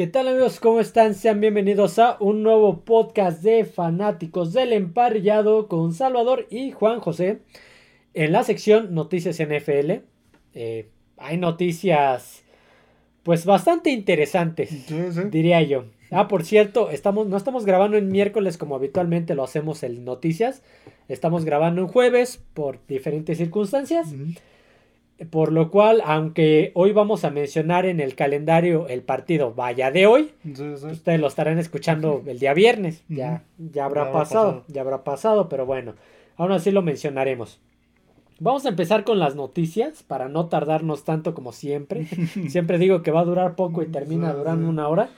¿Qué tal amigos? ¿Cómo están? Sean bienvenidos a un nuevo podcast de fanáticos del emparrillado con Salvador y Juan José. En la sección Noticias NFL eh, hay noticias pues bastante interesantes, diría yo. Ah, por cierto, estamos, no estamos grabando en miércoles como habitualmente lo hacemos en Noticias. Estamos grabando en jueves por diferentes circunstancias. Por lo cual, aunque hoy vamos a mencionar en el calendario el partido vaya de hoy, ustedes lo estarán escuchando el día viernes. Ya, ya habrá pasado, ya habrá pasado, pero bueno, aún así lo mencionaremos. Vamos a empezar con las noticias para no tardarnos tanto como siempre. siempre digo que va a durar poco y termina durando una hora.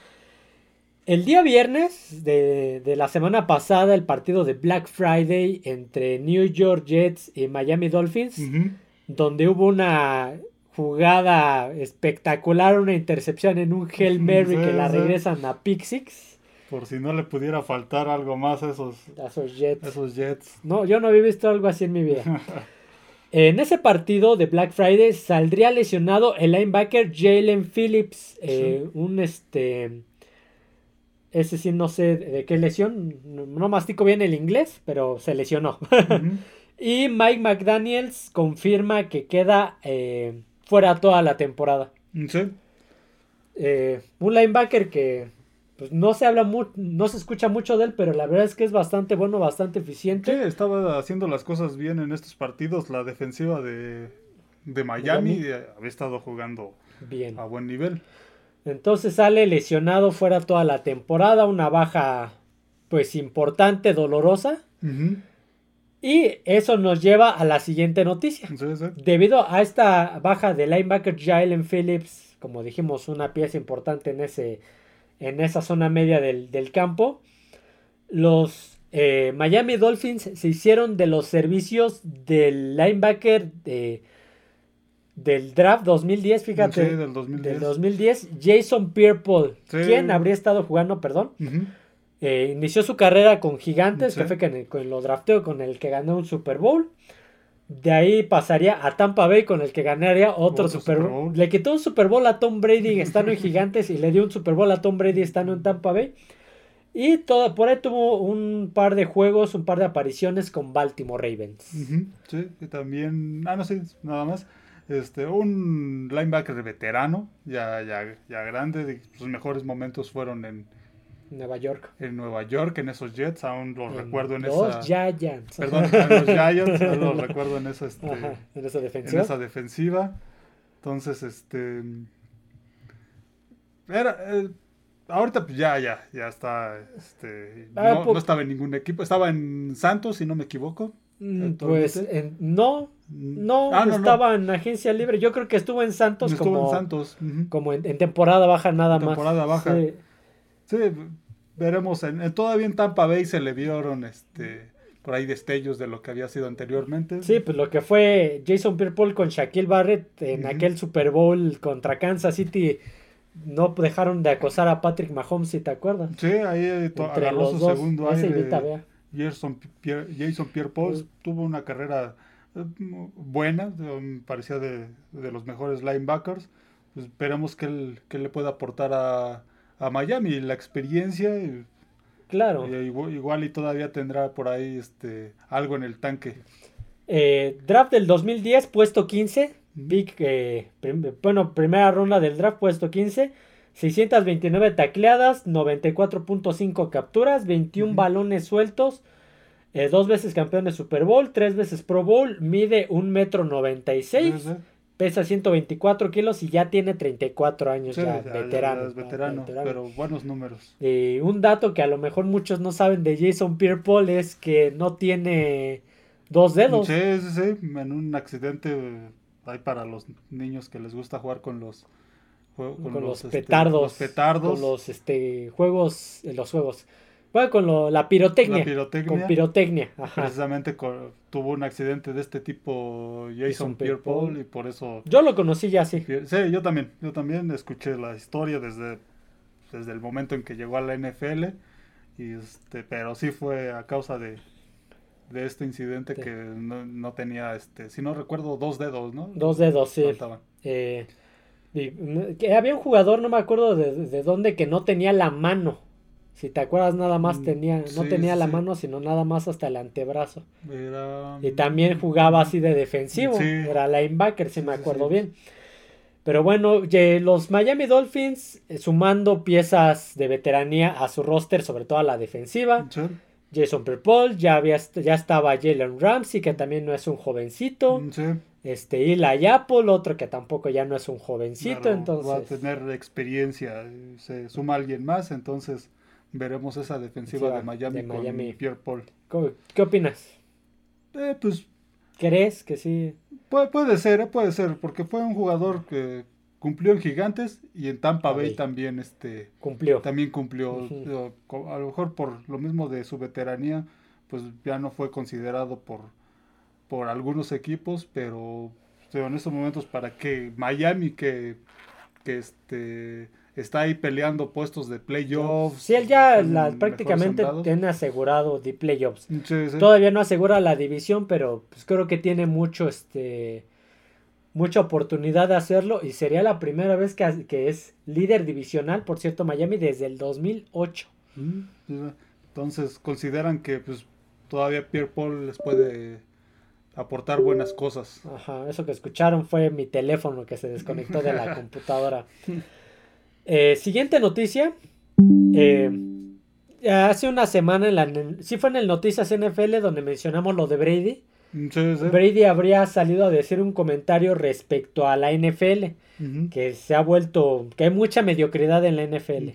El día viernes de, la semana pasada, el partido de Black Friday entre New York Jets y Miami Dolphins donde hubo una jugada espectacular, una intercepción en un Hail Mary que la regresan a Pixix. Por si no le pudiera faltar algo más a esos, Jets. esos Jets. No, yo no había visto algo así en mi vida. en ese partido de Black Friday saldría lesionado el linebacker Jalen Phillips. Eh, un este. Ese sí no sé de qué lesión. No mastico bien el inglés, pero se lesionó. Y Mike McDaniels confirma que queda eh, fuera toda la temporada. Sí. Eh, un linebacker que pues, no se habla mucho, no se escucha mucho de él, pero la verdad es que es bastante bueno, bastante eficiente. Sí, estaba haciendo las cosas bien en estos partidos. La defensiva de, Miami, eh, había estado jugando bien. a buen nivel. Entonces sale lesionado fuera toda la temporada, una baja pues importante, dolorosa. Y eso nos lleva a la siguiente noticia. Debido a esta baja de linebacker Jalen Phillips, como dijimos, una pieza importante en, ese, en esa zona media del, campo, los eh, Miami Dolphins se hicieron de los servicios del linebacker de, del draft 2010, fíjate. del 2010. Del 2010, Jason Pierre-Paul. ¿Quién habría estado jugando, perdón? Eh, inició su carrera con Gigantes, que fue con, lo drafteo con el que ganó un Super Bowl. De ahí pasaría a Tampa Bay con el que ganaría otro, Super, Bowl. Le quitó un Super Bowl a Tom Brady estando en Gigantes y le dio un Super Bowl a Tom Brady estando en Tampa Bay. Y todo, por ahí tuvo un par de juegos, un par de apariciones con Baltimore Ravens. Sí, y también, ah, no sé, nada más. Este, un linebacker veterano, ya, ya, ya grande, sus mejores momentos fueron en, Nueva York. En Nueva York, en esos Jets, aún los recuerdo en los Giants. Perdón, en los Giants, aún los recuerdo en esa, este, en esa defensiva. En esa defensiva. Entonces, este. Era. Eh, ahorita pues ya, ya, ya está. Este, ah, no, estaba en ningún equipo. Estaba en Santos, si no me equivoco. Mm, pues no, mm. no, ah, estaba en agencia libre. Yo creo que estuvo en Santos estuvo como, en Santos. como en, temporada baja nada más. Temporada baja. Sí. sí veremos en, todavía en Tampa Bay se le vieron este por ahí destellos de lo que había sido anteriormente. Sí, pues lo que fue Jason Pierre-Paul con Shaquille Barrett en aquel Super Bowl contra Kansas City no dejaron de acosar a Patrick Mahomes, si te acuerdas. Sí, ahí eh, agarró su segundo aire. Jason, Pierre, Jason Pierre-Paul tuvo una carrera eh, buena, parecía de, los mejores linebackers. Pues esperemos que él, que le pueda aportar a, a Miami, la experiencia. Claro. igual, y todavía tendrá por ahí este algo en el tanque. Eh, draft del 2010, puesto 15. Eh, bueno, primera ronda del draft, puesto 15. 629 tacleadas, 94.5 capturas, 21 balones sueltos, eh, dos veces campeón de Super Bowl, tres veces Pro Bowl, mide 1 metro 96 pesa 124 kilos y ya tiene 34 años, ya, veterano, veterano, pero buenos números. Y un dato que a lo mejor muchos no saben de Jason Pierre-Paul es que no tiene dos dedos. Sí, sí, sí, en un accidente hay para los niños que les gusta jugar con los con, los, este, petardos, los petardos, con los este juegos, los juegos bueno, con la pirotecnia. Con pirotecnia. Precisamente tuvo un accidente de este tipo Jason, Pierre-Paul y por eso... Yo lo conocí ya, sí. Sí, yo también. Yo también escuché la historia desde, desde el momento en que llegó a la NFL. Y este, pero sí fue a causa de, de este incidente que no, tenía, este, si no recuerdo, dos dedos, ¿no? Dos dedos, sí. Eh, que había un jugador, no me acuerdo de, dónde, que no tenía la mano. Si te acuerdas, nada más mm, tenía, no tenía la mano, sino nada más hasta el antebrazo. y también jugaba así de defensivo. Era linebacker, si me acuerdo bien. Pero bueno, los Miami Dolphins, eh, sumando piezas de veteranía a su roster, sobre todo a la defensiva. Jason Perpol, ya, había, ya estaba Jalen Ramsey, que también no es un jovencito. Sí. Este, Eli Apple, otro que tampoco ya no es un jovencito, entonces... Va a tener experiencia, se suma alguien más, entonces veremos esa defensiva de Miami, con Pierre Paul. ¿Qué opinas? Eh, pues... ¿Crees que sí? Puede, puede ser, eh, puede ser, porque fue un jugador que cumplió en Gigantes y en Tampa Bay también este cumplió. También cumplió. A lo mejor por lo mismo de su veteranía, pues ya no fue considerado por por algunos equipos, pero en estos momentos para que Miami que, que este está ahí peleando puestos de playoffs. Sí, él ya prácticamente tiene asegurado de playoffs. Todavía no asegura la división, pero pues creo que tiene mucho este mucha oportunidad de hacerlo y sería la primera vez que, que es líder divisional, por cierto, Miami desde el 2008. Mm, entonces consideran que pues todavía Pierre Paul les puede aportar buenas cosas. Ajá, eso que escucharon fue mi teléfono que se desconectó de la computadora. Eh, siguiente noticia. Eh, hace una semana, en la, sí fue en el Noticias NFL donde mencionamos lo de Brady. Brady habría salido a decir un comentario respecto a la NFL, que se ha vuelto, que hay mucha mediocridad en la NFL.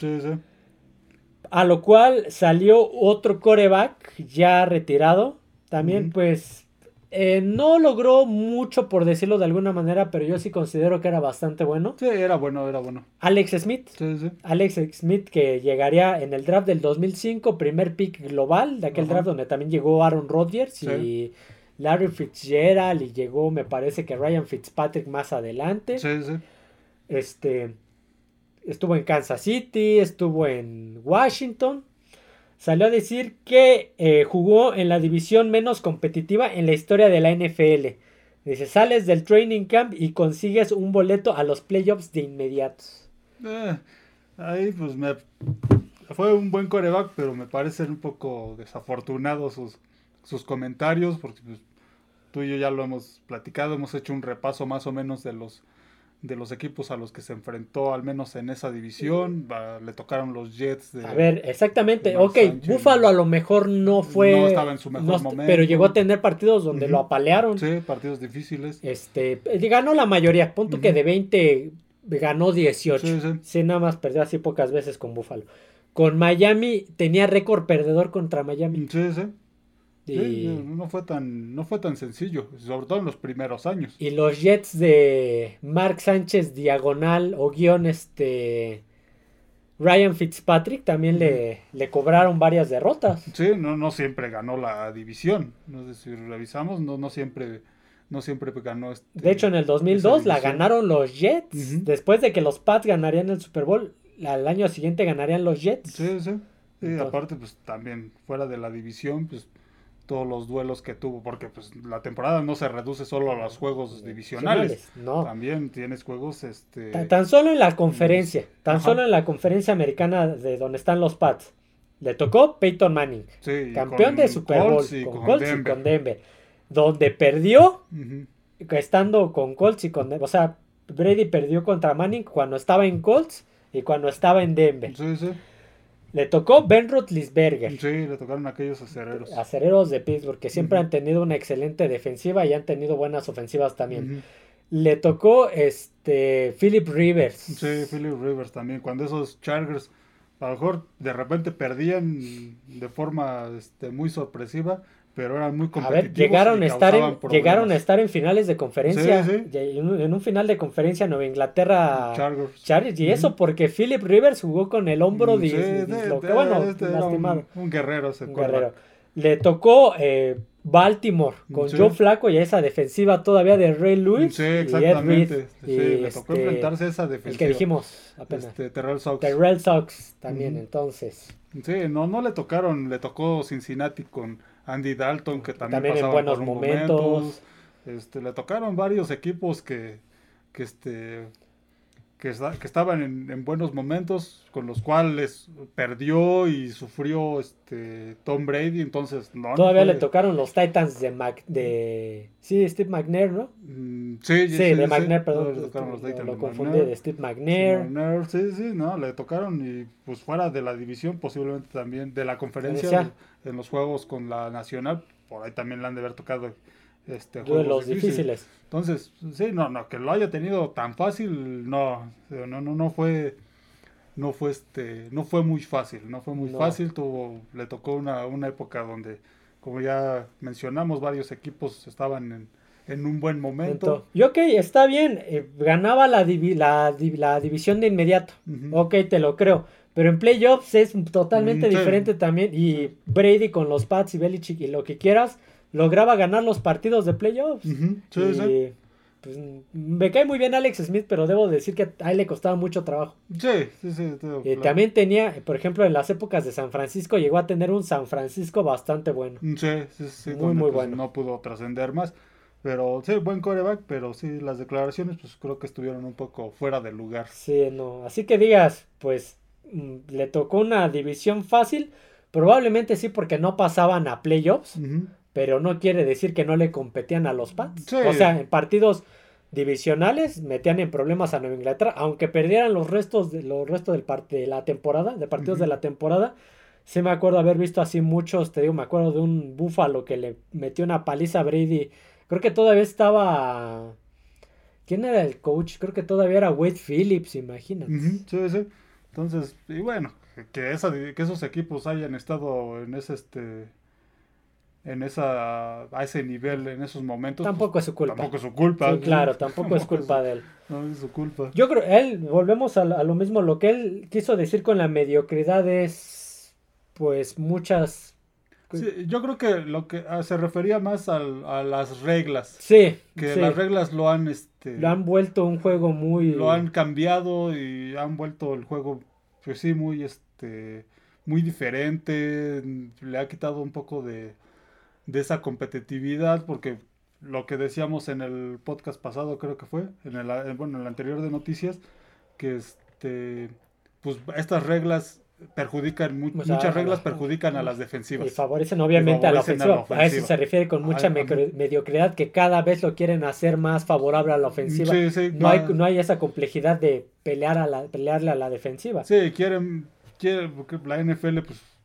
a lo cual salió otro coreback ya retirado, también pues eh, no logró mucho, por decirlo de alguna manera, pero yo sí considero que era bastante bueno. Sí, era bueno, era bueno. Alex Smith. Sí, sí. Alex Smith que llegaría en el draft del 2005, primer pick global, de aquel draft donde también llegó Aaron Rodgers y Larry Fitzgerald y llegó, me parece que Ryan Fitzpatrick más adelante. Sí, sí. Este, estuvo en Kansas City, estuvo en Washington salió a decir que eh, jugó en la división menos competitiva en la historia de la NFL. Dice, sales del training camp y consigues un boleto a los playoffs de inmediato. Eh, ahí pues me... Fue un buen coreback, pero me parecen un poco desafortunados sus, sus comentarios, porque pues, tú y yo ya lo hemos platicado, hemos hecho un repaso más o menos de los de los equipos a los que se enfrentó, al menos en esa división. le tocaron los Jets. De, a ver, exactamente. Ok, Buffalo a lo mejor no fue. No estaba en su mejor momento. Pero llegó a tener partidos donde lo apalearon. Sí, partidos difíciles. Este, ganó la mayoría. Punto que de 20 ganó 18. Sí, sí. nada más perdió así pocas veces con Buffalo. Con Miami tenía récord perdedor contra Miami. Sí, sí no fue tan no fue tan sencillo, sobre todo en los primeros años. Y los Jets de Mark Sánchez diagonal o guion este Ryan Fitzpatrick también le, le, cobraron varias derrotas. Sí, no, no siempre ganó la división. No sé si revisamos, no, no siempre no siempre ganó. Este, de hecho, en el 2002 la ganaron los Jets. Después de que los Pats ganarían el Super Bowl, al año siguiente ganarían los Jets. Sí, sí. Y aparte, pues también fuera de la división, pues todos los duelos que tuvo, porque pues la temporada no se reduce solo a los juegos divisionales, no. también tienes juegos este tan, solo en la conferencia, tan solo en la conferencia americana de donde están los Pats. Le tocó Peyton Manning, campeón de Super Bowl con, Colts y con Denver, donde perdió estando con Colts y con o sea, Brady perdió contra Manning cuando estaba en Colts y cuando estaba en Denver. Sí, sí. Le tocó Ben Roethlisberger. Sí, le tocaron aquellos acereros. Acereros de Pittsburgh, que siempre han tenido una excelente defensiva y han tenido buenas ofensivas también. Le tocó este Philip Rivers. Sí, Philip Rivers también. Cuando esos Chargers a lo mejor de repente perdían de forma este, muy sorpresiva, pero eran muy competitivos. A ver, llegaron, a estar, en, llegaron a estar en finales de conferencia. En, un, final de conferencia Nueva Inglaterra. Chargers. y eso porque Philip Rivers jugó con el hombro mm, de, lo que, bueno, este lastimado. Un, guerrero, se un guerrero. Le tocó eh, Baltimore con Joe Flaco y esa defensiva todavía de Ray Lewis. Sí, exactamente. Y sí, le tocó este, enfrentarse a esa defensiva. El que dijimos apenas. Este, Terrell Sox. Terrell Sox también, entonces. Sí, no, no le tocaron, le tocó Cincinnati con Andy Dalton, que también, también en buenos momentos. Este, le tocaron varios equipos que, que este que, que estaban en, buenos momentos, con los cuales perdió y sufrió este Tom Brady, entonces no. Todavía le tocaron los Titans de Mac, de sí, Steve McNair, ¿no? Mm, sí, sí, de McNair, perdón. Los lo, confundí de Steve McNair. Sí, sí, no, le tocaron y pues fuera de la división, posiblemente también de la conferencia en los juegos con la nacional, por ahí también le han de haber tocado este, Duelos difíciles. Entonces, sí, no, no, que lo haya tenido tan fácil, no, no, no, no fue, no fue este, no fue muy fácil, no fue muy fácil, tuvo, le tocó una, una época donde, como ya mencionamos, varios equipos estaban en, un buen momento. Y ok, está bien, eh, ganaba la, la, la, división de inmediato, ok, te lo creo. Pero en playoffs es totalmente diferente también. Y Brady con los Pats y Belichick y lo que quieras, lograba ganar los partidos de playoffs. y, Pues, me cae muy bien Alex Smith, pero debo decir que a él le costaba mucho trabajo. Sí, sí, sí. y También tenía, por ejemplo, en las épocas de San Francisco, llegó a tener un San Francisco bastante bueno. Mm, sí, sí, sí. Muy, muy pues, bueno. No pudo trascender más. Pero sí, buen coreback, pero sí, las declaraciones, pues creo que estuvieron un poco fuera de lugar. Sí, no. Así que digas, pues mm, le tocó una división fácil. Probablemente sí, porque no pasaban a playoffs pero no quiere decir que no le competían a los Pats. O sea, en partidos divisionales metían en problemas a Nueva Inglaterra, aunque perdieran los restos de los restos del de la temporada, de partidos de la temporada. Sí me acuerdo haber visto así muchos, te digo, me acuerdo de un búfalo que le metió una paliza a Brady. Creo que todavía estaba ¿Quién era el coach? Creo que todavía era Wade Phillips, imagínate. Sí, sí. Entonces, y bueno, que, esa, que esos equipos hayan estado en ese este en esa a ese nivel en esos momentos pues, tampoco es su culpa. tampoco es su culpa sí, claro tampoco es culpa de él. no es su culpa. Yo creo él volvemos a, lo mismo lo que él quiso decir con la mediocridad es pues muchas sí, yo creo que lo que ah, se refería más a las reglas. Sí que las reglas lo han este lo han vuelto un juego muy lo han cambiado y han vuelto el juego pues sí muy este muy diferente le ha quitado un poco de de esa competitividad, porque lo que decíamos en el podcast pasado, creo que fue, en el, bueno, en el anterior de noticias, que este, pues estas reglas perjudican, muchas reglas perjudican a las defensivas. Y favorecen obviamente a, la ofensiva. a eso se refiere con mucha mediocridad, que cada vez lo quieren hacer más favorable a la ofensiva. no, hay, no hay esa complejidad de pelear a la, pelearle a la defensiva. Sí, quieren, quieren porque la NFL pues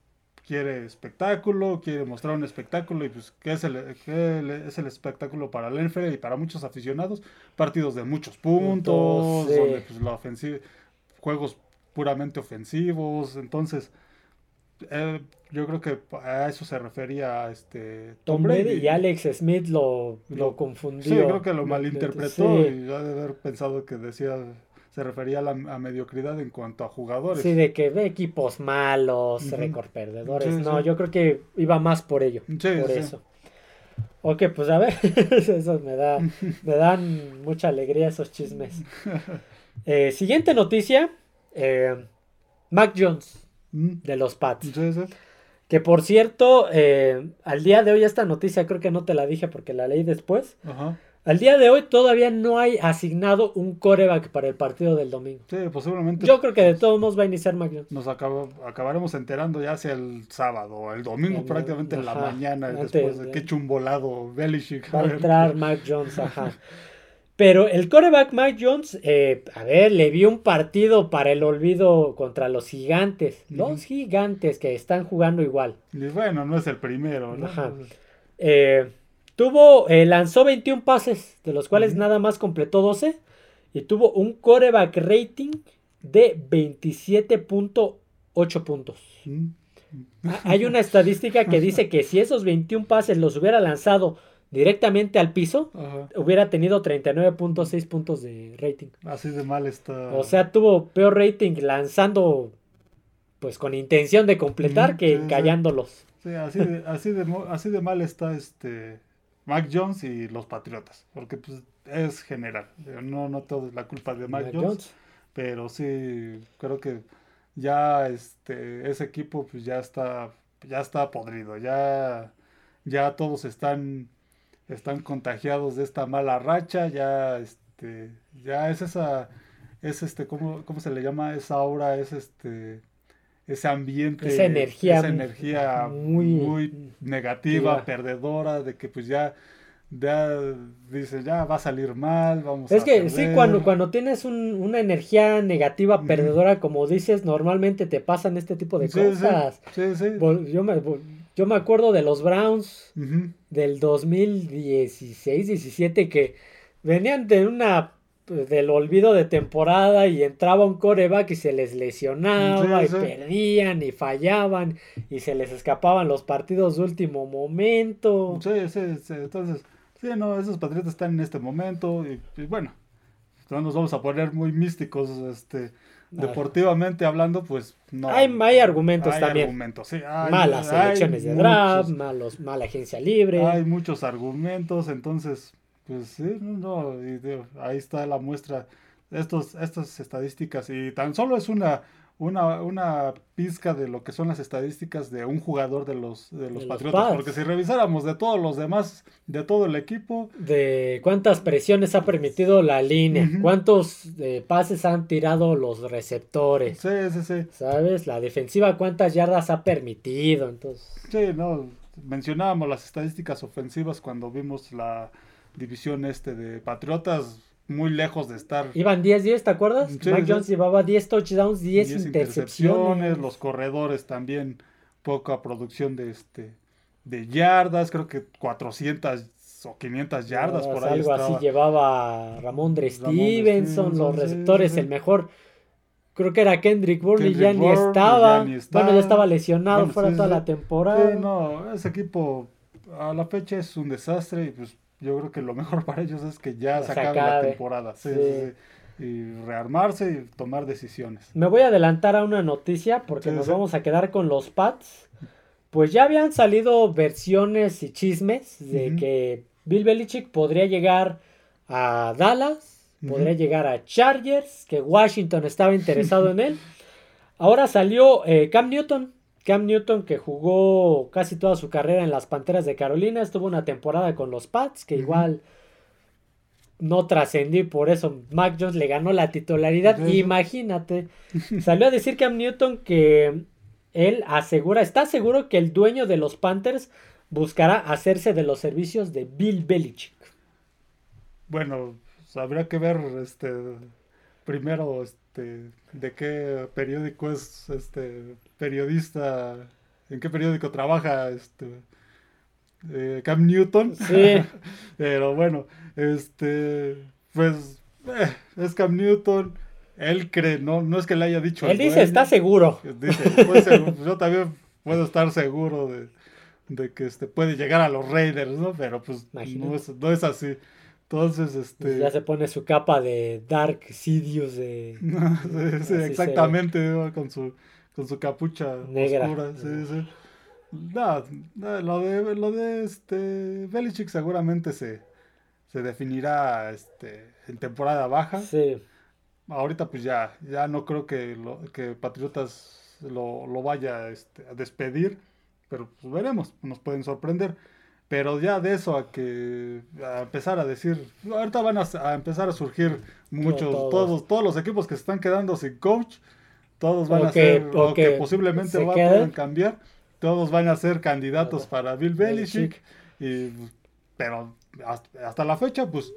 quiere espectáculo, quiere mostrar un espectáculo y pues ¿qué es el, es el espectáculo para y para muchos aficionados? Partidos de muchos puntos, donde pues la ofensiva, juegos puramente ofensivos, entonces eh, yo creo que a eso se refería este Tom, Brady, y Alex Smith lo, lo, confundió. Sí, creo que lo malinterpretó y ha de haber pensado que decía se refería a la mediocridad en cuanto a jugadores. Sí, de que ve equipos malos, récord perdedores. no, yo creo que iba más por ello. por eso. Ok, pues a ver, eso me da, me dan mucha alegría esos chismes. Eh, siguiente noticia, eh, Mac Jones mm. de los Pats. Que por cierto, eh, al día de hoy esta noticia creo que no te la dije porque la leí después. Ajá. Al día de hoy todavía no hay asignado un coreback para el partido del domingo. Sí, posiblemente. Yo creo que de todos modos va a iniciar McJones. Nos acabaremos enterando ya hacia el sábado, el domingo prácticamente en la mañana, después de que chumbolado Belichick. Va a entrar Mac Jones, ajá. Pero el coreback Mac Jones, eh, a ver, le vi un partido para el olvido contra los gigantes. Los gigantes que están jugando igual. Y bueno, no es el primero, ¿no? Ajá. Eh, Tuvo, eh, lanzó 21 pases, de los cuales nada más completó 12. Y tuvo un coreback rating de 27.8 puntos. Hay una estadística que dice que si esos 21 pases los hubiera lanzado directamente al piso, hubiera tenido 39.6 puntos de rating. Así de mal está. O sea, tuvo peor rating lanzando pues con intención de completar que callándolos. Sí, así de, así de, así de mal está este Mac Jones y los Patriotas, porque pues es general, no, no todo es la culpa de Mac, Jones, pero sí creo que ya este ese equipo pues ya está ya está podrido, ya ya todos están están contagiados de esta mala racha, ya este ya es esa es este, ¿cómo, ¿cómo se le llama? Esa aura, es este ese ambiente, esa energía, esa energía muy, muy negativa, perdedora, de que pues ya, ya dices, ya va a salir mal, vamos es que sí, cuando, cuando tienes una energía negativa, perdedora, como dices, normalmente te pasan este tipo de cosas. Sí, sí, yo, me, yo me acuerdo de los Browns del 2016-17 que venían de una pues, del olvido de temporada y entraba un coreback y se les lesionaba y perdían y fallaban y se les escapaban los partidos de último momento. Sí, sí, sí. Entonces, sí, no, esos patriotas están en este momento y, bueno, no nos vamos a poner muy místicos, este, deportivamente hablando, pues no. Hay, hay argumentos también. Malas selecciones de draft, malos, mala agencia libre. Hay muchos argumentos, entonces pues sí, no, ahí está la muestra, estos, estas estadísticas, y tan solo es una, una, una pizca de lo que son las estadísticas de un jugador de los, de los Patriotas, porque si revisáramos de todos los demás, de todo el equipo... De cuántas presiones ha permitido la línea, cuántos eh, pases han tirado los receptores. Sí, sí, sí. ¿Sabes? La defensiva, cuántas yardas ha permitido, entonces... Sí, no, mencionábamos las estadísticas ofensivas cuando vimos la división este de Patriotas muy lejos de estar. Iban 10-10, ¿te acuerdas? Mike Jones llevaba 10 touchdowns, 10, intercepciones. Los corredores también, poca producción de este de yardas, creo que 400 o 500 yardas por ahí. Algo así llevaba Ramón Dre Stevenson, los receptores, el mejor. Creo que era Kendrick Bourne ya, ni estaba. Bueno, ya estaba lesionado fuera toda la temporada. no, ese equipo a la fecha es un desastre y pues yo creo que lo mejor para ellos es que ya se, acabe, la temporada. Sí, y rearmarse y tomar decisiones. Me voy a adelantar a una noticia porque nos vamos a quedar con los Pats. Pues ya habían salido versiones y chismes de que Bill Belichick podría llegar a Dallas, podría llegar a Chargers, que Washington estaba interesado en él. Ahora salió eh, Cam Newton, Cam Newton, que jugó casi toda su carrera en las Panteras de Carolina, estuvo una temporada con los Pats, que igual no trascendí, por eso Mac Jones le ganó la titularidad. Imagínate, salió a decir Cam Newton que él asegura, está seguro que el dueño de los Panthers buscará hacerse de los servicios de Bill Belichick. Bueno, pues, habría que ver este primero este, de qué periódico es este periodista, en qué periódico trabaja este eh, Cam Newton. Sí. Pero bueno, este, pues eh, es Cam Newton. Él cree, no, no es que le haya dicho. Él dice, está seguro. Dice, pues, yo también puedo estar seguro de, que este, puede llegar a los Raiders, ¿no? Pero pues no es, no es así. Entonces, este. Ya se pone su capa de Dark Sidious de. sí, exactamente, con su, con su capucha Negra. oscura. Sí, sí. No, lo de, lo de este. Belichick seguramente se, se definirá este, en temporada baja. Sí. Ahorita, pues ya, ya no creo que, lo, que Patriotas lo, lo vaya este, a despedir, pero pues veremos, nos pueden sorprender. Pero ya de eso a que a empezar a decir, ahorita van a, empezar a surgir muchos, todos. todos. los equipos que se están quedando sin coach, todos van a ser, o que, posiblemente van a cambiar, todos van a ser candidatos para Bill Belichick, y, pero hasta la fecha, pues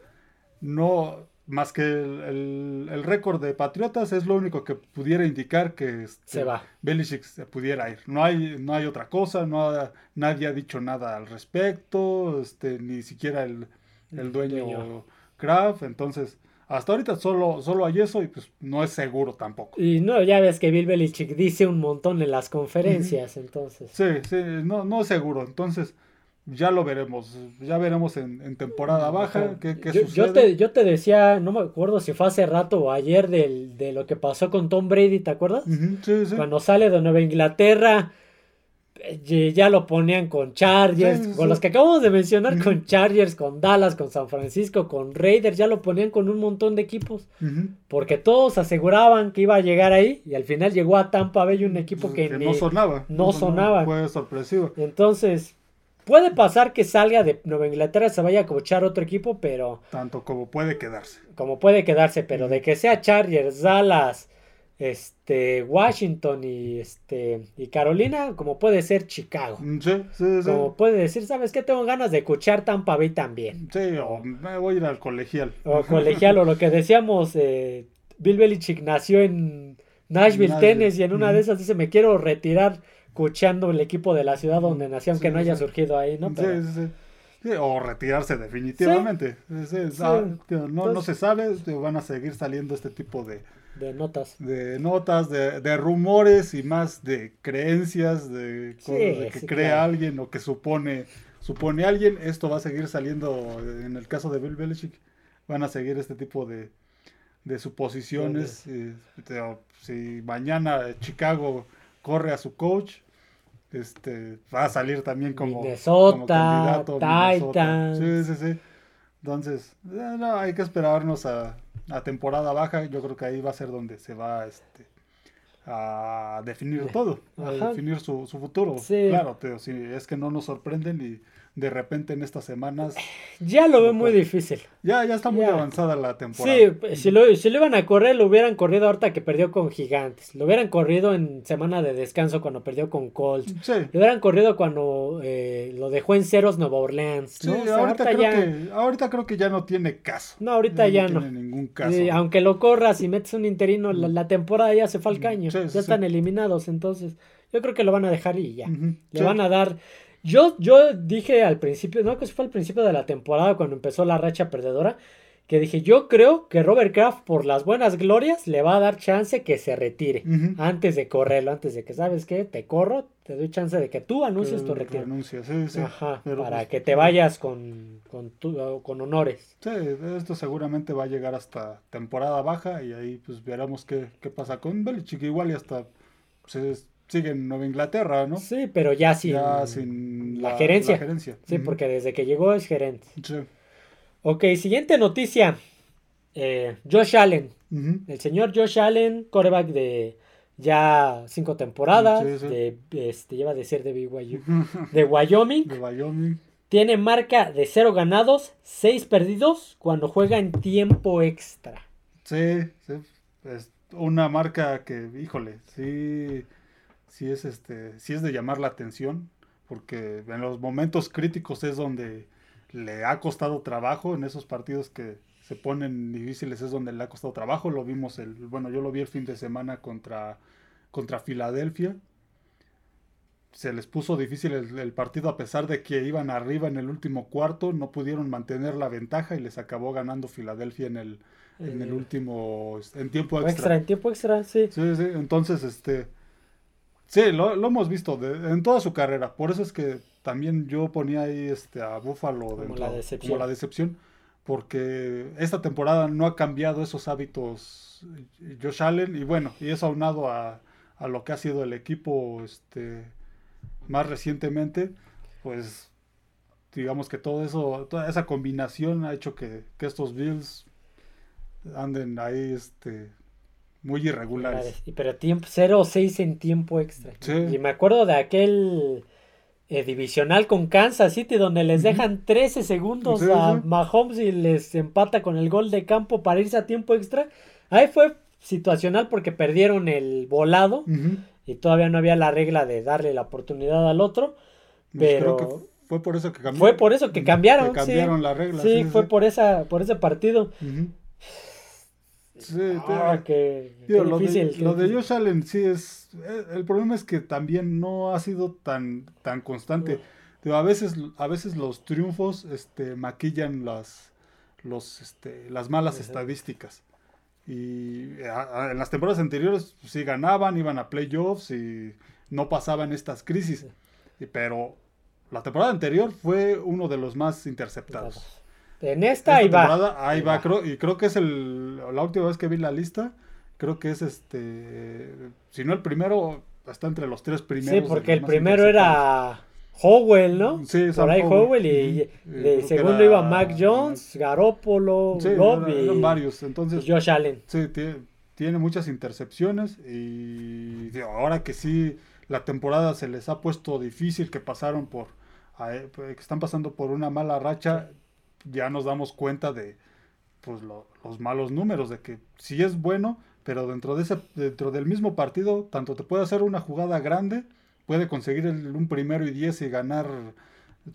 no, más que el, récord de Patriotas es lo único que pudiera indicar que este, se va. Belichick se pudiera ir. No hay, no hay otra cosa, no nadie ha dicho nada al respecto, este, ni siquiera el, dueño, Kraft. Entonces, hasta ahorita solo, solo hay eso y pues no es seguro tampoco. Y no, ya ves que Bill Belichick dice un montón en las conferencias, entonces. Sí, sí, no, no es seguro. Entonces, ya lo veremos, ya veremos en, temporada baja qué, qué yo, sucede. Yo te, yo te decía, no me acuerdo si fue hace rato o ayer de lo que pasó con Tom Brady, ¿te acuerdas? sí, sí. Cuando sale de Nueva Inglaterra, eh, ya lo ponían con Chargers, con los que acabamos de mencionar, con Chargers, con Dallas, con San Francisco, con Raiders, ya lo ponían con un montón de equipos, porque todos aseguraban que iba a llegar ahí y al final llegó a Tampa Bay un equipo que, no sonaba. No, sonaba. Fue sorpresivo. Entonces Puede pasar que salga de Nueva Inglaterra, se vaya a coachar otro equipo, pero... Tanto como puede quedarse. Como puede quedarse, pero de que sea Chargers, Dallas, este, Washington y, este, y Carolina, como puede ser Chicago. Mm, sí, sí, sí. Como puede decir, ¿sabes qué? Tengo ganas de escuchar Tampa Bay también. Sí, o me voy a ir al colegial. O colegial, o lo que decíamos, eh, Bill Belichick nació en Nashville, Tennessee, y en una de esas dice, me quiero retirar escuchando el equipo de la ciudad donde nació, aunque no haya surgido ahí, ¿no? Sí, sí, sí. o retirarse definitivamente. Ah, no, no se sabe, van a seguir saliendo este tipo de, de notas. De notas, de, de, rumores y más de creencias, de, que cree alguien o que supone, supone alguien. Esto va a seguir saliendo en el caso de Bill Belichick. Van a seguir este tipo de, de suposiciones. si mañana Chicago corre a su coach, este, va a salir también como, Minnesota, como candidato. Sí, sí, sí. Entonces, eh, no, hay que esperarnos a, a, temporada baja. Yo creo que ahí va a ser donde se va este, a definir todo, a definir su, su futuro. Claro, si es que no nos sorprenden y de repente en estas semanas. Ya lo veo muy difícil. Ya, ya está muy avanzada la temporada. Sí, pues, si lo, si lo iban a correr, lo hubieran corrido ahorita que perdió con Gigantes. Lo hubieran corrido en semana de descanso cuando perdió con Colts. Sí. Lo hubieran corrido cuando eh, lo dejó en ceros Nueva Orleans. Sí, ahorita, creo que, ahorita creo que ya no tiene caso. No, ahorita ya, no. Tiene ningún caso. aunque lo corras y metes un interino, la, temporada ya se fue al caño. ya están eliminados, entonces yo creo que lo van a dejar y ya. Le van a dar yo, yo dije al principio, no, que fue al principio de la temporada cuando empezó la racha perdedora, que dije, yo creo que Robert Kraft por las buenas glorias le va a dar chance que se retire antes de correrlo, antes de que, ¿sabes qué? Te corro, te doy chance de que tú anuncies tu retiro. sí, sí. Ajá, para pues, que te vayas con, con, con honores. Sí, esto seguramente va a llegar hasta temporada baja y ahí pues veremos qué, qué pasa con Belichick igual y hasta pues, sigue en Nueva Inglaterra, ¿no? Sí, pero ya sin, ya sin la, gerencia. Sí, porque desde que llegó es gerente. Sí. Ok, siguiente noticia. Eh, Josh Allen. El señor Josh Allen, coreback de ya cinco temporadas. De, este, lleva de ser de, BYU, de Wyoming. De Wyoming. Tiene marca de cero ganados, seis perdidos cuando juega en tiempo extra. Sí, sí. Es una marca que, híjole, sí sí es, este, sí es de llamar la atención, porque en los momentos críticos es donde le ha costado trabajo, en esos partidos que se ponen difíciles es donde le ha costado trabajo, lo vimos, el, bueno, yo lo vi el fin de semana contra, contra Filadelfia, se les puso difícil el, partido a pesar de que iban arriba en el último cuarto, no pudieron mantener la ventaja y les acabó ganando Filadelfia en el, en el eh, último, en tiempo extra. extra. En tiempo extra, sí. Sí, sí, entonces, este, Sí, lo, hemos visto en toda su carrera. Por eso es que también yo ponía ahí este, a Buffalo como, la decepción. como la decepción. Porque esta temporada no ha cambiado esos hábitos eh, Josh Allen. Y bueno, y eso aunado a, a lo que ha sido el equipo este, más recientemente, pues digamos que todo eso, toda esa combinación ha hecho que, que estos Bills anden ahí este, muy irregulares. Pero tiempo 0 o 6 en tiempo extra. Y me acuerdo de aquel eh, divisional con Kansas City donde les dejan 13 segundos a Mahomes y les empata con el gol de campo para irse a tiempo extra. Ahí fue situacional porque perdieron el volado y todavía no había la regla de darle la oportunidad al otro. Pues pero fue por eso que cambiaron. Fue por eso que cambiaron. cambiaron la regla. Sí, fue Por, esa, por ese partido. Sí, ah, lo, de, lo de Josh Allen sí es. Eh, el problema es que también no ha sido tan, tan constante. a veces, a veces los triunfos este, maquillan las, los, este, las malas estadísticas. Y en las temporadas anteriores pues, sí ganaban, iban a playoffs y no pasaban estas crisis. Pero la temporada anterior fue uno de los más interceptados. En esta, ahí va. Ahí va, Creo, y creo que es el, la última vez que vi la lista. Creo que es este. Si no el primero, está entre los tres primeros. Sí, porque el primero era Howell, ¿no? Sí, Por ahí Howell y, de segundo iba Mac Jones, Garoppolo, sí, eran, varios. Entonces, Josh Allen. Sí, tiene, muchas intercepciones y ahora que sí la temporada se les ha puesto difícil, que pasaron por pues, que están pasando por una mala racha, ya nos damos cuenta de pues, los malos números, de que sí es bueno, pero dentro, de ese, dentro del mismo partido, tanto te puede hacer una jugada grande, puede conseguir un primero y diez y ganar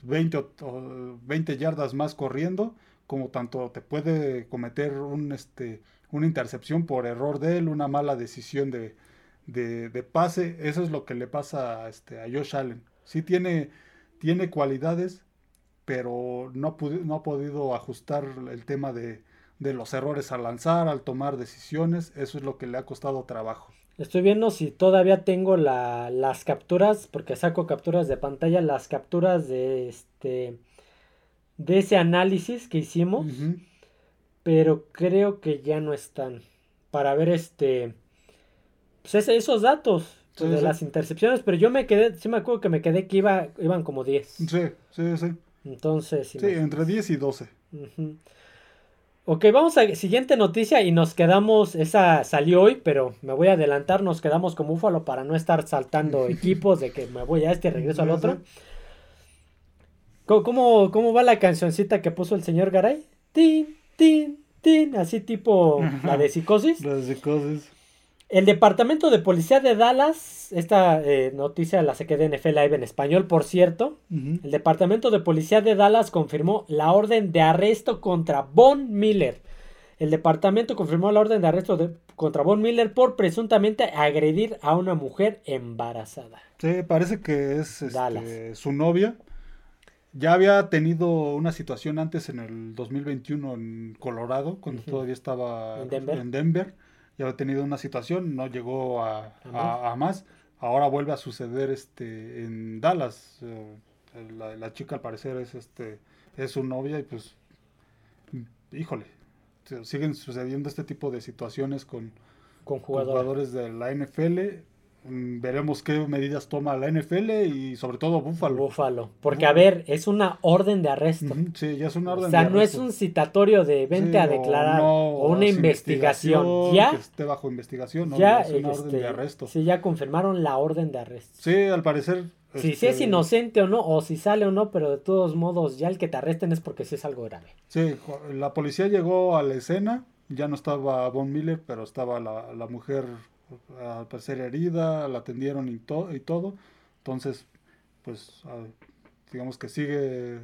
20, o, 20 yardas más corriendo, como tanto te puede cometer un, este, una intercepción por error de él, una mala decisión de, de, pase. Eso es lo que le pasa a, este, a Josh Allen. Sí tiene, tiene cualidades, pero no, no ha podido ajustar el tema de, de los errores al lanzar, al tomar decisiones. Eso es lo que le ha costado trabajo. Estoy viendo si todavía tengo las capturas, porque saco capturas de pantalla, las capturas de este de ese análisis que hicimos, pero creo que ya no están para ver este pues esos datos de las intercepciones, pero yo me quedé, sí me acuerdo que me quedé que iba iban como 10. Sí, sí, sí. Entonces, sí, entre 10 y 12. Ok, vamos a la siguiente noticia y nos quedamos, esa salió hoy, pero me voy a adelantar, nos quedamos como búfalo para no estar saltando equipos de que me voy a este y regreso al otro. ¿Cómo, ¿Cómo, va la cancioncita que puso el señor Garay? Tin, tin, tin, así tipo la de psicosis. La de psicosis. El Departamento de Policía de Dallas, esta eh, noticia la saqué de NFL Live en español, por cierto. El Departamento de Policía de Dallas confirmó la orden de arresto contra Von Miller. El departamento confirmó la orden de arresto contra Von Miller por presuntamente agredir a una mujer embarazada. Sí, parece que es este, su novia. Ya había tenido una situación antes en el 2021 en Colorado, cuando todavía estaba en Denver ya ha tenido una situación, no llegó a, más. Ahora vuelve a suceder este en Dallas. Eh, la, chica al parecer es este es su novia y pues híjole, siguen sucediendo este tipo de situaciones con, con jugadores de la NFL veremos qué medidas toma la NFL y sobre todo Búfalo. Búfalo. Porque, a ver, es una orden de arresto. Sí, ya es una orden O sea, no es un citatorio de vente a declarar o, una investigación. Ya. esté bajo investigación, no, ya, es una orden de este, arresto. Sí, ya confirmaron la orden de arresto. Sí, al parecer. Si es este, inocente o no, o si sale o no, pero de todos modos, ya el que te arresten es porque sí es algo grave. Sí, la policía llegó a la escena, ya no estaba Von Miller, pero estaba la, la mujer al parecer herida, la atendieron y, y todo. Entonces, pues digamos que sigue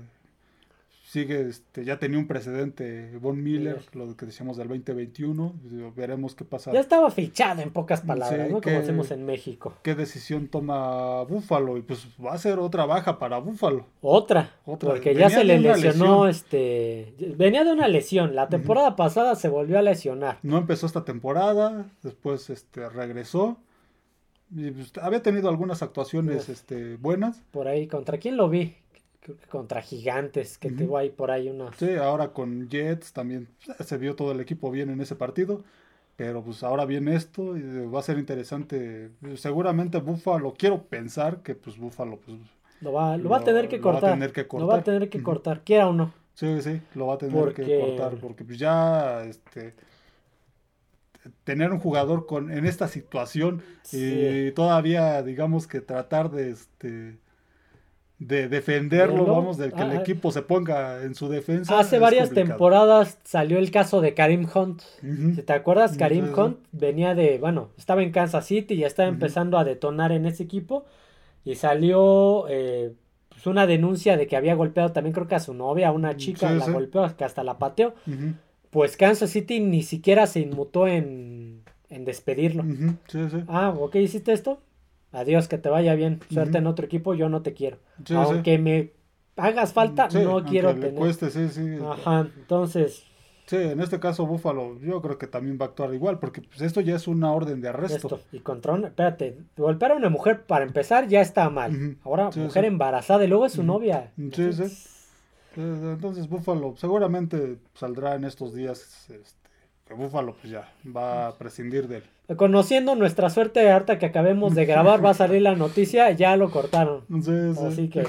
sigue, este, ya tenía un precedente Von Miller, lo que decíamos del 2021, veremos qué pasa. Ya estaba fichado en pocas palabras, ¿no? Como hacemos en México. ¿Qué decisión toma Búfalo? Y pues va a ser otra baja para Búfalo. Otra, otra. porque ya se le lesionó, este, venía de una lesión, la temporada pasada se volvió a lesionar. No empezó esta temporada, después este, regresó. Y pues, había tenido algunas actuaciones este, buenas. Por ahí, ¿contra quién lo vi? Contra gigantes, que tengo ahí por ahí una. Sí, ahora con Jets también se vio todo el equipo bien en ese partido. Pero pues ahora viene esto y va a ser interesante. Seguramente Buffalo, quiero pensar que pues Buffalo pues, lo, va, lo, va a tener que cortar. Lo va a tener que cortar. Lo va a tener que cortar, quiera o no. Sí, sí, lo va a tener que cortar. Porque pues ya este tener un jugador con en esta situación y todavía digamos que tratar de este de defenderlo, vamos, de que el equipo se ponga en su defensa. Hace varias temporadas salió el caso de Karim Hunt. Si te acuerdas, Karim Hunt venía de, bueno, estaba en Kansas City y ya estaba empezando a detonar en ese equipo. Y salió eh, pues una denuncia de que había golpeado también, creo que a su novia, a una chica, la golpeó, que hasta la pateó. Pues Kansas City ni siquiera se inmutó en, en despedirlo. Ah, ok, hiciste esto Adiós, que te vaya bien. Suerte en otro equipo, yo no te quiero. Aunque me hagas falta, no quiero tener. cueste, sí, sí. Ajá, entonces. Sí, en este caso Búfalo, yo creo que también va a actuar igual, porque pues, esto ya es una orden de arresto. Y contra una, espérate, golpear a una mujer para empezar ya está mal. Ahora, mujer embarazada y luego es su novia. Sí, sí. Entonces Búfalo seguramente saldrá en estos días este, que Búfalo pues ya va a prescindir de él. Conociendo nuestra suerte harta que acabemos de grabar, va a salir la noticia, ya lo cortaron. Así que,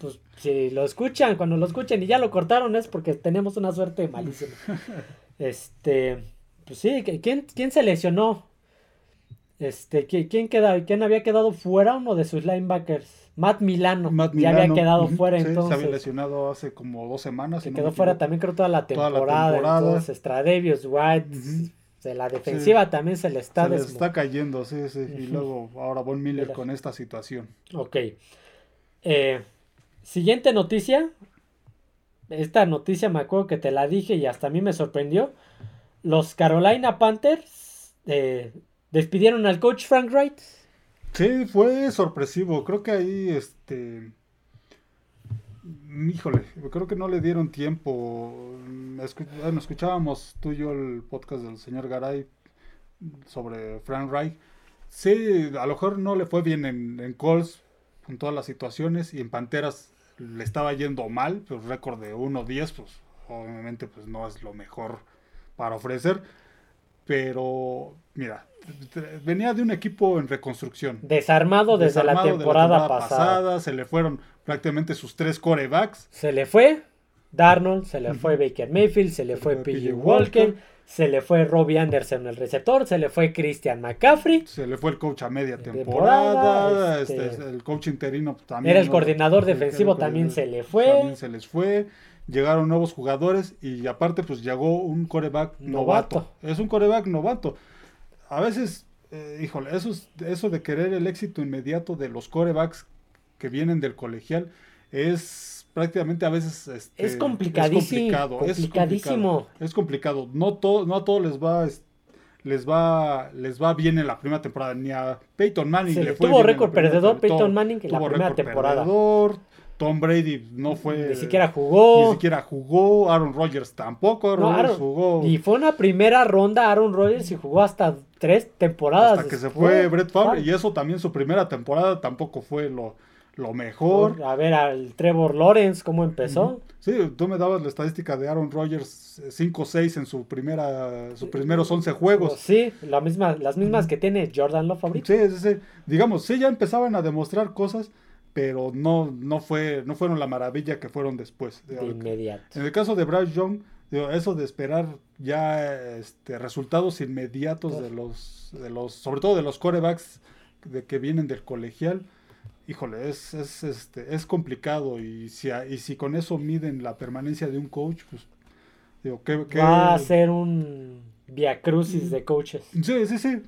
pues, si lo escuchan, cuando lo escuchen y ya lo cortaron es porque tenemos una suerte malísima. Este, pues sí, ¿quién, quién se lesionó? Este, ¿quién, queda, ¿Quién había quedado fuera? Uno de sus linebackers. Matt Milano. ya había quedado fuera entonces. Se había lesionado hace como dos semanas. Se quedó fuera también creo toda la temporada. Entonces, Stradevius White. De la defensiva también se le está... Se le está cayendo, sí, sí. Y luego ahora Von Miller con esta situación. Ok. Eh, siguiente noticia. Esta noticia me acuerdo que te la dije y hasta a mí me sorprendió. Los Carolina Panthers eh, despidieron al coach Frank Wright. Sí, fue sorpresivo. Creo que ahí, este. Híjole, creo que no le dieron tiempo. bueno, escuchábamos tú y yo el podcast del señor Garay sobre Frank Wright. Sí, a lo mejor no le fue bien en, en Colts con todas las situaciones y en Panteras le estaba yendo mal, pues récord de 1-10, pues obviamente pues no es lo mejor para ofrecer, pero mira, venía de un equipo en reconstrucción. Desarmado desde la, temporada pasada. Se le fueron prácticamente sus tres corebacks. Se le fue Darnold, se le fue Baker Mayfield, se le fue PJ Walker, se le fue Robbie Anderson el receptor, se le fue Christian McCaffrey. Se le fue el coach a media temporada, este, este, el coach interino también. Era el coordinador defensivo, también se le fue. También se les fue llegaron nuevos jugadores y aparte pues llegó un coreback novato. Es un coreback novato. A veces, eh, híjole, eso, eso de querer el éxito inmediato de los corebacks que vienen del colegial es prácticamente a veces este, es complicadísimo. Es complicadísimo. Es complicado. No, todo, no a todos les va les va les va bien en la primera temporada ni a Peyton Manning le fue tuvo récord perdedor Peyton Manning en la primera temporada perdedor, Tom Brady no fue. Ni siquiera jugó. Ni siquiera jugó. Aaron Rodgers tampoco. Aaron jugó. Y fue una primera ronda Aaron Rodgers y jugó hasta tres temporadas. Hasta que se fue Brett Favre. Y eso también su primera temporada tampoco fue lo, lo mejor. A ver, al Trevor Lawrence, ¿cómo empezó? Sí, tú me dabas la estadística de Aaron Rodgers 5-6 en su primera, sus primeros 11 juegos. Sí, la misma, las mismas que tiene Jordan Love Sí, sí, sí. Digamos, sí, ya empezaban a demostrar cosas pero no, no, fue, no fueron la maravilla que fueron después. De, inmediato. En el caso de Bryce Young, eso de esperar ya este, resultados inmediatos de los, de los, sobre todo de los corebacks de que vienen del colegial, híjole, es, es, este, es complicado y si, y si con eso miden la permanencia de un coach, pues digo, ¿qué, va a ser un via crucis de coaches. Sí, sí, sí.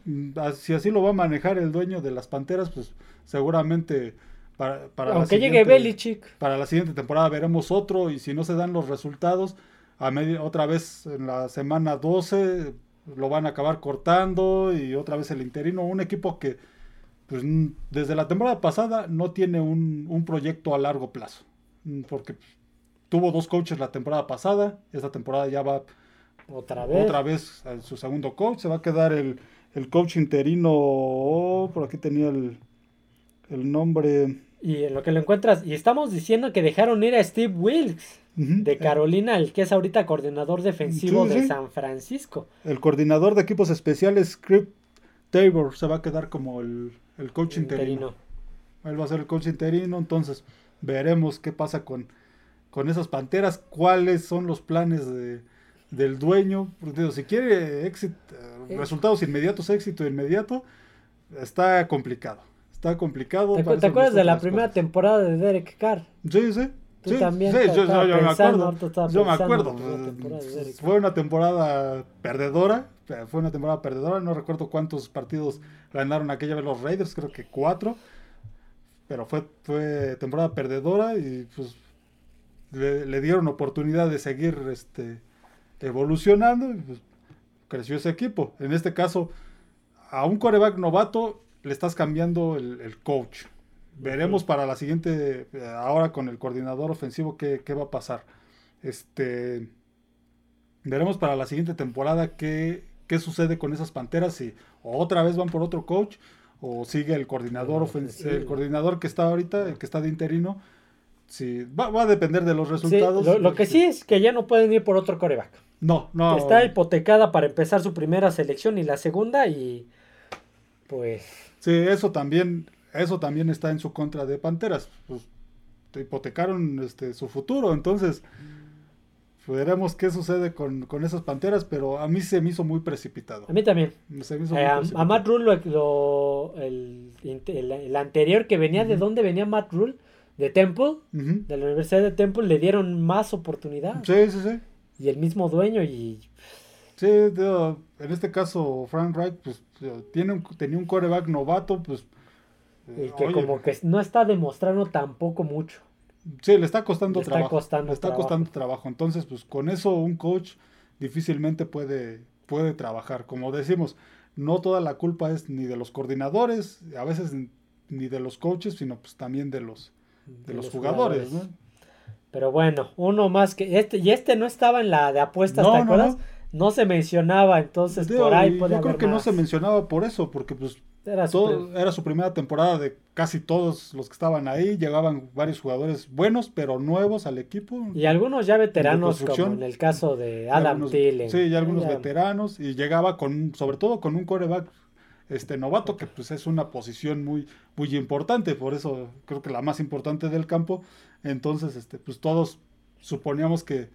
Si así lo va a manejar el dueño de las Panteras, pues seguramente para, Aunque llegue Belichick. Para la siguiente temporada veremos otro y si no se dan los resultados, a otra vez en la semana 12 lo van a acabar cortando y otra vez el interino. Un equipo que pues, desde la temporada pasada no tiene un, proyecto a largo plazo. Porque tuvo dos coaches la temporada pasada, esta temporada ya va otra vez, otra vez a su segundo coach. Se va a quedar el, coach interino, por aquí tenía el, el nombre y en lo que lo encuentras, y estamos diciendo que dejaron ir a Steve Wilkes de Carolina, el que es ahorita coordinador defensivo de San Francisco. El coordinador de equipos especiales, Script Tabor, se va a quedar como el, coach interino. Él va a ser el coach interino, entonces veremos qué pasa con, con esas panteras, cuáles son los planes de, del dueño. si quiere éxito, eh. resultados inmediatos, éxito inmediato, está complicado está complicado. ¿Te, acuerdas de la primera temporada de Derek Carr? Sí, sí. Tú también. Sí, yo, me acuerdo. Yo me acuerdo. Fue una temporada perdedora. Fue una temporada perdedora. No recuerdo cuántos partidos ganaron aquella vez los Raiders. Creo que cuatro. Pero fue, fue temporada perdedora y pues le, dieron oportunidad de seguir este, evolucionando. Y pues, creció ese equipo. En este caso, a un coreback novato le estás cambiando el, coach. Veremos para la siguiente, ahora con el coordinador ofensivo, qué, va a pasar. Este, veremos para la siguiente temporada qué, qué sucede con esas panteras. Si otra vez van por otro coach o sigue el coordinador, el coordinador que está ahorita, el que está de interino. Si, va, a depender de los resultados. lo, que sí es que ya no pueden ir por otro coreback. No, no. Está hipotecada para empezar su primera selección y la segunda y pues Sí, eso también, eso también está en su contra de Panteras. Pues, hipotecaron este, su futuro, entonces veremos qué sucede con, esas panteras, pero a mí se me hizo muy precipitado. A mí también. Eh, a, Matt Rule, el, anterior que venía, ¿de dónde venía Matt Rule? De Temple, de la Universidad de Temple, le dieron más oportunidad. Sí, sí, sí. Y el mismo dueño y... Sí, en este caso Frank Wright, pues tiene tenía un coreback novato, pues... Y que como que no está demostrando tampoco mucho. Sí, le está costando trabajo. le está costando trabajo. Entonces, pues con eso un coach difícilmente puede, puede trabajar. Como decimos, no toda la culpa es ni de los coordinadores, a veces ni de los coaches, sino pues también de los, de, los, jugadores, Pero bueno, uno más que este, y este no estaba en la de apuestas, ¿te acuerdas? No. Se mencionaba, entonces por ahí puede Yo creo que no se mencionaba por eso, porque pues era, su era su primera temporada de casi todos los que estaban ahí. Llegaban varios jugadores buenos, pero nuevos al equipo. Y algunos ya veteranos, como en el caso de Adam Thielen. Sí, ya algunos veteranos. Y llegaba con, sobre todo con un coreback este novato, que pues es una posición muy, muy importante. Por eso creo que la más importante del campo. Entonces, este, pues todos suponíamos que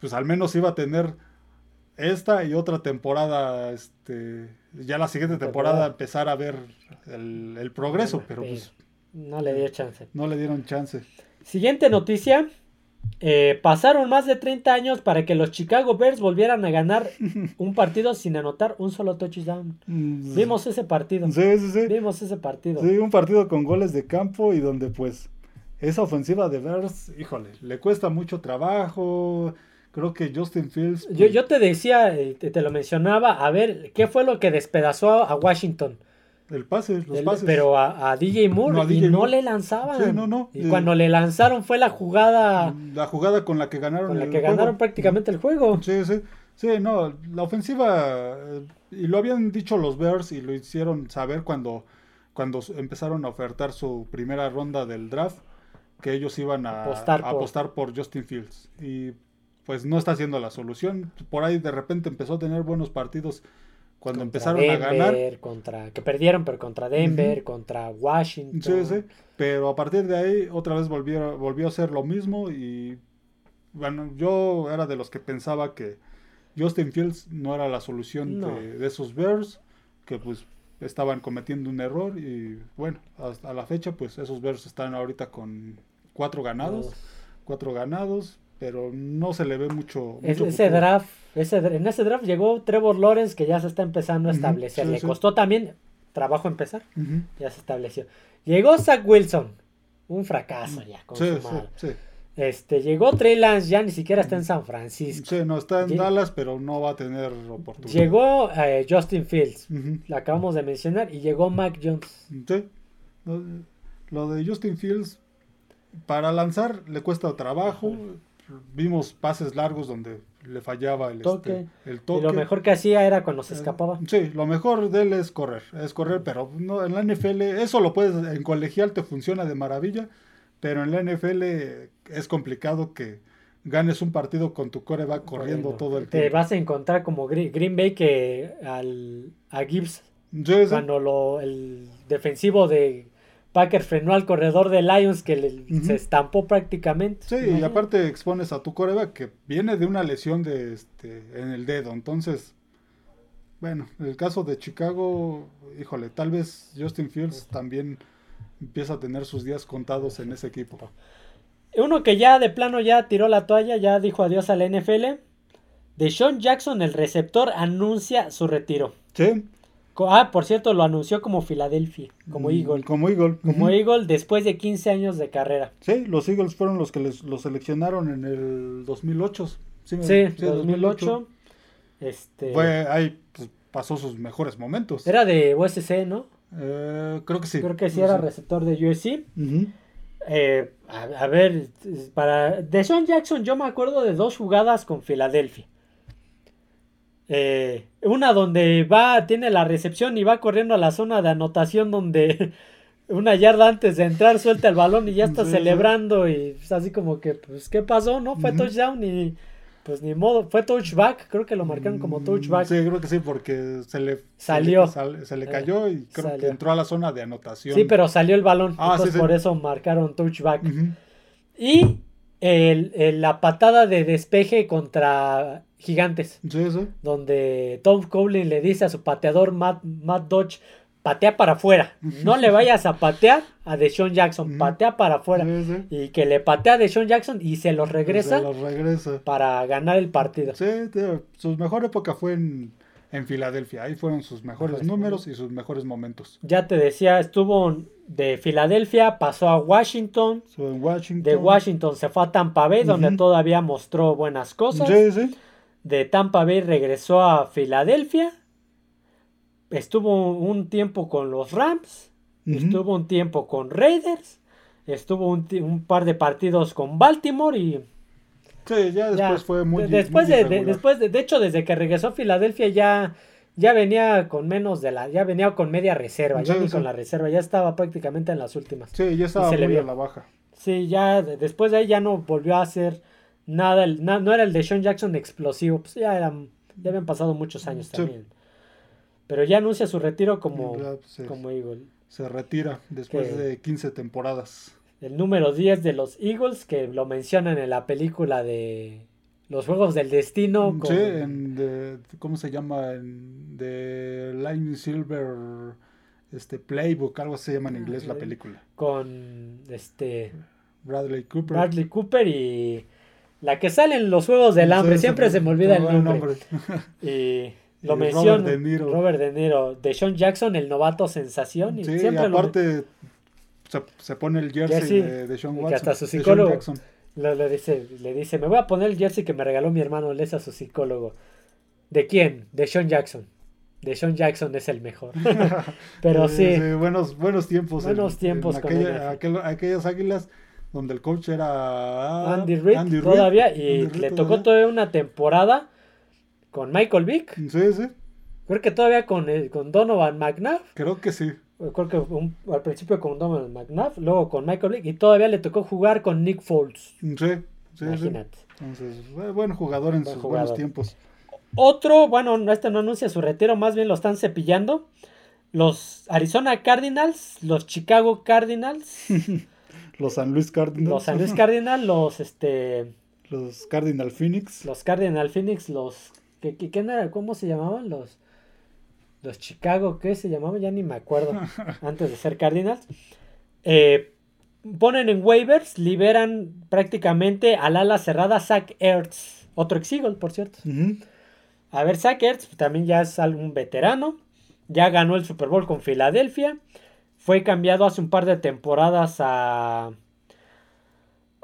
pues al menos iba a tener esta y otra temporada, este, ya la siguiente temporada empezar a ver el, progreso, pero pues no le dio chance. No le dieron chance. Siguiente noticia. Eh, pasaron más de 30 años para que los Chicago Bears volvieran a ganar un partido sin anotar un solo touchdown. Mm, Vimos ese partido. Sí, sí, sí. Vimos ese partido. Sí, un partido con goles de campo y donde pues esa ofensiva de Bears, híjole, le cuesta mucho trabajo Creo que Justin Fields. Yo, yo te decía, eh, te, lo mencionaba, a ver, ¿qué fue lo que despedazó a Washington? El pase, los pases. Pero a, DJ Moore no, y no le lanzaban. Sí, no, no. Y cuando le lanzaron fue la jugada. La jugada con la que ganaron. Con la que ganaron prácticamente el juego. Sí, sí. Sí, no, la ofensiva, eh, y lo habían dicho los Bears y lo hicieron saber cuando, cuando empezaron a ofertar su primera ronda del draft, que ellos iban a apostar, a apostar por Justin Fields. Y pues no está siendo la solución. Por ahí de repente empezó a tener buenos partidos cuando empezaron a ganar. Contra, que perdieron, pero contra Denver, contra Washington. Sí, sí. Pero a partir de ahí otra vez volvió, volvió a ser lo mismo y bueno, yo era de los que pensaba que Justin Fields no era la solución de, esos Bears, que pues estaban cometiendo un error y bueno, hasta la fecha pues esos Bears están ahorita con cuatro ganados, cuatro ganados, pero no se le ve mucho. ese draft, ese, en ese draft llegó Trevor Lawrence que ya se está empezando a establecer. le costó también trabajo empezar, ya se estableció. Llegó Zach Wilson, un fracaso ya, consumado. Este, llegó Trey Lance, ya ni siquiera está en San Francisco. Sí, no está en Dallas, pero no va a tener oportunidad. Llegó eh, Justin Fields, lo acabamos de mencionar, y llegó Mac Jones. Sí, lo de Justin Fields, para lanzar le cuesta trabajo, vimos pases largos donde le fallaba el toque. el toque. Y lo mejor que hacía era cuando se eh, escapaba. Sí, lo mejor de él es correr, es correr, pero no en la NFL eso lo puedes en colegial te funciona de maravilla, pero en la NFL es complicado que ganes un partido con tu coreback corriendo todo el tiempo. Te vas a encontrar como Green Bay que al a Gibbs cuando lo el defensivo de Packer frenó al corredor de Lions que se estampó prácticamente. Sí, y aparte expones a tu coreback que viene de una lesión de este en el dedo. Entonces, bueno, en el caso de Chicago, híjole, tal vez Justin Fields también empieza a tener sus días contados en ese equipo. Uno que ya de plano ya tiró la toalla, ya dijo adiós a la NFL. De Sean Jackson, el receptor, anuncia su retiro. Sí. Ah, por cierto, lo anunció como Filadelfia, como mm, Eagle. Como Eagle. Como Eagle después de 15 años de carrera. Sí, los Eagles fueron los que les, los seleccionaron en el 2008. Sí, sí 2008. Este... Fue ahí, pues, pasó sus mejores momentos. Era de USC, ¿no? Eh, creo que sí. Creo que sí era receptor de USC. Eh, a, ver, para de Sean Jackson yo me acuerdo de dos jugadas con Filadelfia. Eh, una donde va, tiene la recepción y va corriendo a la zona de anotación donde una yarda antes de entrar suelta el balón y ya está celebrando y es así como que, pues, ¿qué pasó? No fue touchdown y pues ni modo, fue touchback, creo que lo marcaron como touchback. Sí, creo que sí, porque se le salió, se le, cayó y creo que entró a la zona de anotación. Sí, pero salió el balón, ah, por eso marcaron touchback. Y el, la patada de despeje contra Gigantes. Sí, sí. Donde Tom Coughlin le dice a su pateador Matt, Matt Dodge, patea para afuera. No le vayas a patear a Deshaun Jackson, patea para afuera. Y que le patea a Deshaun Jackson y se los regresa, regresa. para ganar el partido. Sí, su mejor época fue en, en Filadelfia. Ahí fueron sus mejores números y sus mejores momentos. Ya te decía, estuvo de Filadelfia, pasó a Washington. En Washington. De Washington se fue a Tampa Bay, donde todavía mostró buenas cosas. Sí, sí. De Tampa Bay regresó a Filadelfia estuvo un tiempo con los Rams, estuvo un tiempo con Raiders, estuvo un, par de partidos con Baltimore y... Sí, ya después fue muy... Después, de, después de, hecho, desde que regresó a Filadelfia ya, ya venía con menos de la... Ya venía con media reserva, ya ni con la reserva, ya estaba prácticamente en las últimas. Sí, ya estaba muy a la baja. Sí, ya después de ahí ya no volvió a hacer nada, no era el de Sean Jackson explosivo, pues ya, eran, ya habían pasado muchos años también. Pero ya anuncia su retiro como, pues, como Eagle. Se retira después de 15 temporadas. El número 10 de los Eagles, que lo mencionan en la película de Los Juegos del Destino. Sí, en ¿cómo se llama? En The Lightning Silver este Playbook, algo se llama en inglés la película. Con este Bradley Cooper. Bradley Cooper y la que sale en los Juegos del Hambre, siempre se me olvida el nombre. y lo menciona. Robert De Niro. Robert De Niro. De Sean Jackson, el novato sensación. Y sí, siempre aparte se, pone el jersey, de, de, Sean Watson. hasta su psicólogo le, dice, le dice, me voy a poner el jersey que me regaló mi hermano Les a su psicólogo. ¿De quién? De Sean Jackson. De Sean Jackson es el mejor. Pero sí, buenos, buenos tiempos. Buenos tiempos con aquellas águilas donde el coach era Andy Reid, todavía y le tocó todavía una temporada con Michael Vick. Sí, sí. Creo que todavía con, con Donovan McNabb. Creo que sí. Creo que al principio con Donovan McNabb, luego con Michael Vick y todavía le tocó jugar con Nick Foles. Sí, sí. Imagínate. Entonces, buen jugador en sus buenos tiempos. Otro, bueno, este no anuncia su retiro, más bien lo están cepillando. Los Arizona Cardinals, los Chicago Cardinals. los San Luis Cardinals. Los San Luis Cardinals, los este. Los Cardinal Phoenix. Los Cardinal Phoenix, los ¿Cómo se llamaban los, los Chicago? ¿Qué se llamaban? Ya ni me acuerdo. antes de ser Cardinals. Eh, ponen en waivers, liberan prácticamente al ala cerrada Zach Ertz. Otro ex por cierto. A ver, Zach Ertz también ya es algún veterano. Ya ganó el Super Bowl con Filadelfia. Fue cambiado hace un par de temporadas a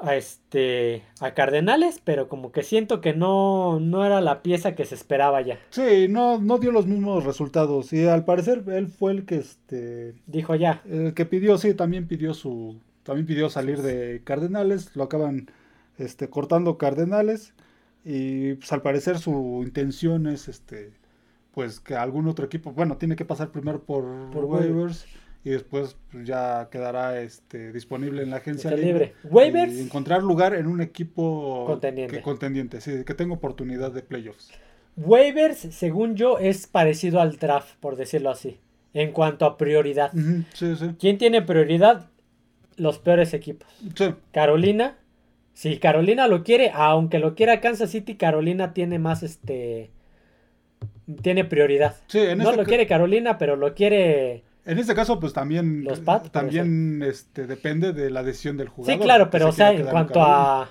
a este a Cardenales, pero como que siento que no, no era la pieza que se esperaba ya. Sí, no, no dio los mismos resultados. Y al parecer él fue el que este dijo ya. El que pidió, sí, también pidió su. También pidió salir de Cardenales. Lo acaban este, cortando Cardenales. Y pues al parecer su intención es este. Pues que algún otro equipo. Bueno, tiene que pasar primero por, por waivers y después pues, ya quedará este, disponible en la agencia libre. Waivers. Y encontrar lugar en un equipo contendiente. Que, contendiente, sí, que tenga oportunidad de playoffs. Waivers, según yo, es parecido al draft, por decirlo así, en cuanto a prioridad. sí, sí. ¿Quién tiene prioridad? Los peores equipos. Sí. Carolina. Si Carolina lo quiere, aunque lo quiera Kansas City, Carolina tiene más este. Tiene prioridad. Sí, en no lo quiere Carolina, pero lo quiere en este caso, pues también, también este, depende de la decisión del jugador. Sí, claro, pero o sea, en cuanto a,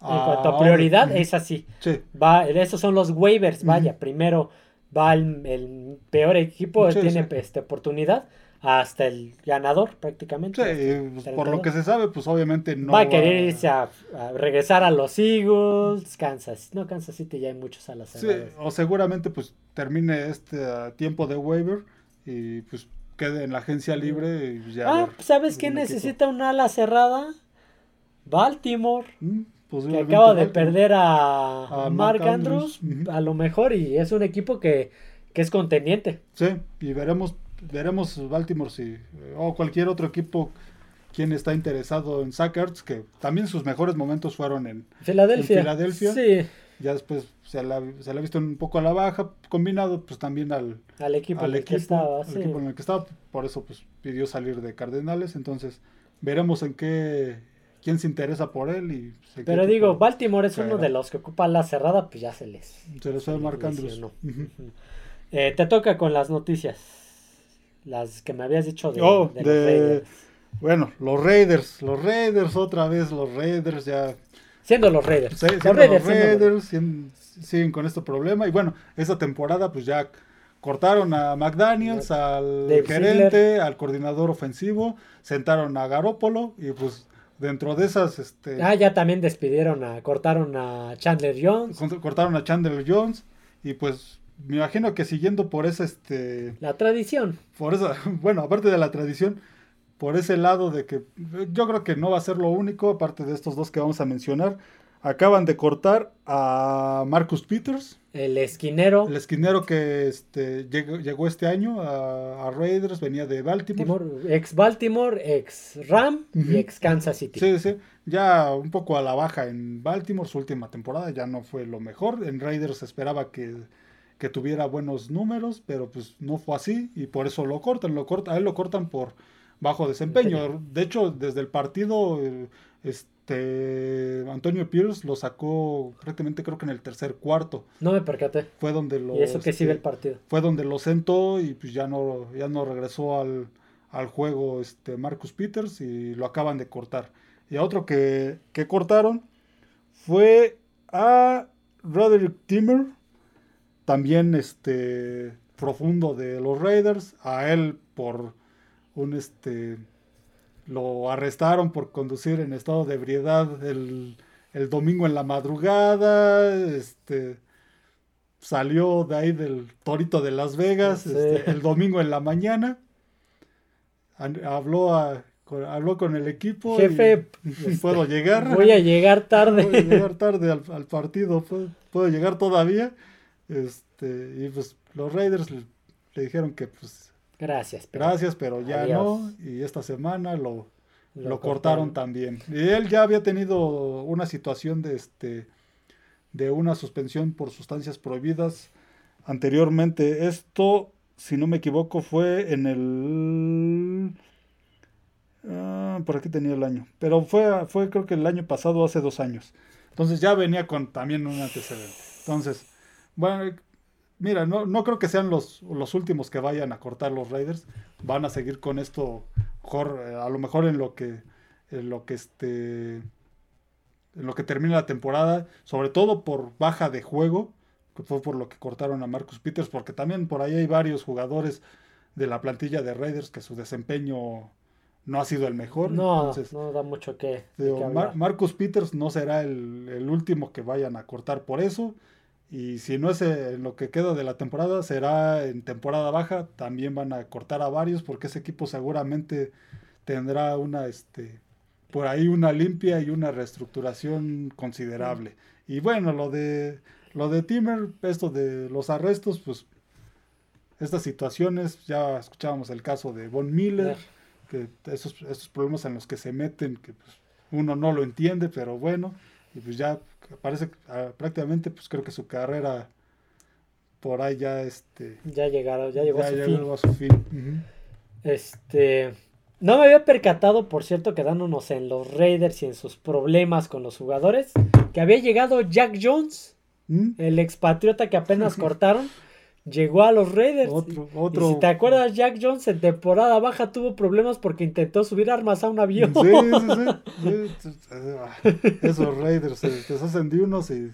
en cuanto a prioridad, es así. Sí. Va, esos son los waivers, vaya. Primero va el, peor equipo, tiene Este, oportunidad, hasta el ganador prácticamente. Sí, pues, por lo que se sabe, pues obviamente no va a querer irse a, regresar a los Eagles, Kansas. No, Kansas City ya hay muchos alas. Sí, o seguramente pues termine este uh, tiempo de waiver y pues quede en la agencia libre y ya. Ah, ¿sabes quién necesita una ala cerrada? Baltimore. Mm, que acaba de perder a, Mark, Andrews, a lo mejor, y es un equipo que, es conteniente. Sí, y veremos, veremos Baltimore si, o cualquier otro equipo quien está interesado en Sackers, que también sus mejores momentos fueron en Filadelfia. En Filadelfia. Sí. Ya después se la, se la ha visto un poco a la baja, combinado pues también al, al equipo, en el que estaba. equipo en el que estaba, por eso pues pidió salir de Cardenales, entonces veremos en qué quién se interesa por él. y Pero digo, Baltimore es uno de los que ocupa la cerrada, pues ya se les... Se les fue marcando. Eh, te toca con las noticias. Las que me habías dicho de, oh, los Raiders. Bueno, los Raiders, los Raiders otra vez, los Raiders ya... Siendo los Raiders. los Raiders, siguen con este problema. Y bueno, esta temporada pues ya cortaron a McDaniels, al gerente, al coordinador ofensivo, sentaron a Garópolo y pues dentro de esas... Este, ah, ya también despidieron a, cortaron a Chandler Jones. Cortaron a Chandler Jones y pues me imagino que siguiendo por esa... Este, la tradición. Por esa, bueno, aparte de la tradición, por ese lado de que yo creo que no va a ser lo único, aparte de estos dos que vamos a mencionar. Acaban de cortar a Marcus Peters. El esquinero. El esquinero que este, llegó, este año a, Raiders, venía de Baltimore. Ex Baltimore, ex Ram y ex Kansas City. Sí, sí. Ya un poco a la baja en Baltimore, su última temporada ya no fue lo mejor. En Raiders esperaba que, que tuviera buenos números, pero pues no fue así y por eso lo cortan. Lo cortan a él lo cortan por bajo desempeño. De hecho, desde el partido, este este, Antonio Pierce lo sacó prácticamente creo que en el tercer cuarto. No me percaté. Fue donde lo. Y eso que sigue el este, partido. Fue donde lo sentó y pues ya no, ya no regresó al, juego este Marcus Peters y lo acaban de cortar. Y a otro que, que cortaron fue a Roderick Timmer, también este profundo de los Raiders, a él por un este lo arrestaron por conducir en estado de ebriedad el, domingo en la madrugada, este salió de ahí del Torito de Las Vegas este, el domingo en la mañana, habló habló con el equipo jefe y, puedo llegar. voy a llegar tarde. Voy a llegar tarde al, partido puedo, llegar todavía este y pues los Raiders le dijeron que pues Gracias. Pero Gracias, pero ya no. Y esta semana lo, lo, cortaron. también. Y él ya había tenido una situación de este de una suspensión por sustancias prohibidas anteriormente. Esto, si no me equivoco, fue en el ah, por aquí tenía el año, pero fue, fue creo que el año pasado, hace dos años. Entonces ya venía con también un antecedente. Entonces, bueno, mira, no, no creo que sean los, los últimos que vayan a cortar los Raiders. Van a seguir con esto, eh, a lo mejor en lo que, en lo que este, en lo que termine la temporada, sobre todo por baja de juego, que fue por lo que cortaron a Marcus Peters, porque también por ahí hay varios jugadores de la plantilla de Raiders que su desempeño no ha sido el mejor. No, no da mucho que. Marcus Peters no será el, el, último que vayan a cortar por eso. Y si no es en lo que queda de la temporada, será en temporada baja. También van a cortar a varios porque ese equipo seguramente tendrá una, este, por ahí una limpia y una reestructuración considerable. Y bueno, lo de, lo de Timmer, esto de los arrestos, pues estas situaciones, ya escuchábamos el caso de Von Miller, que esos, esos problemas en los que se meten, que pues, uno no lo entiende, pero bueno, y pues ya parece ah, prácticamente pues creo que su carrera por ahí ya este ya llegaron ya llegó a, su fin. este no me había percatado por cierto quedándonos en los Raiders y en sus problemas con los jugadores que había llegado Jack Jones ¿Mm? el expatriota que apenas cortaron llegó a los Raiders. Otro, Y si te acuerdas, Jack Jones en temporada baja tuvo problemas porque intentó subir armas a un avión. Sí, sí, sí. Esos Raiders se hacen de unos y,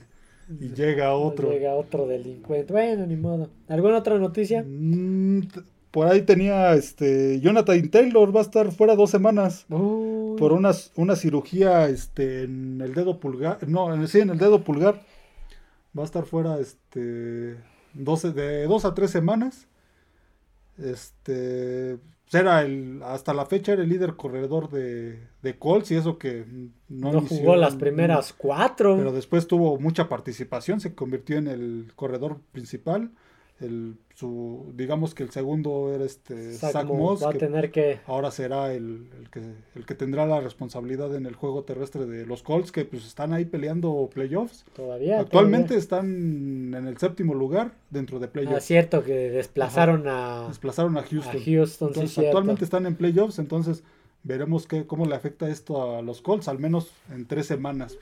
llega otro. Llega otro delincuente. Bueno, ni modo. ¿Alguna otra noticia? Mm, por ahí tenía este Jonathan Taylor va a estar fuera dos semanas por una, una cirugía este en el dedo pulgar no sí en el dedo pulgar va a estar fuera este 12, de dos a tres semanas. Este era el, hasta la fecha era el líder corredor de, de Colts y eso que no, jugó las primeras cuatro. Pero después tuvo mucha participación, se convirtió en el corredor principal el, su, digamos que el segundo era este Zach, Moss, va a tener que ahora será el, que, el que tendrá la responsabilidad en el juego terrestre de los Colts que pues están ahí peleando playoffs. Todavía. Actualmente están en el séptimo lugar dentro de playoffs. Ah, cierto que desplazaron a desplazaron a Houston. Houston actualmente están en playoffs, entonces veremos qué, cómo le afecta esto a los Colts, al menos en tres semanas.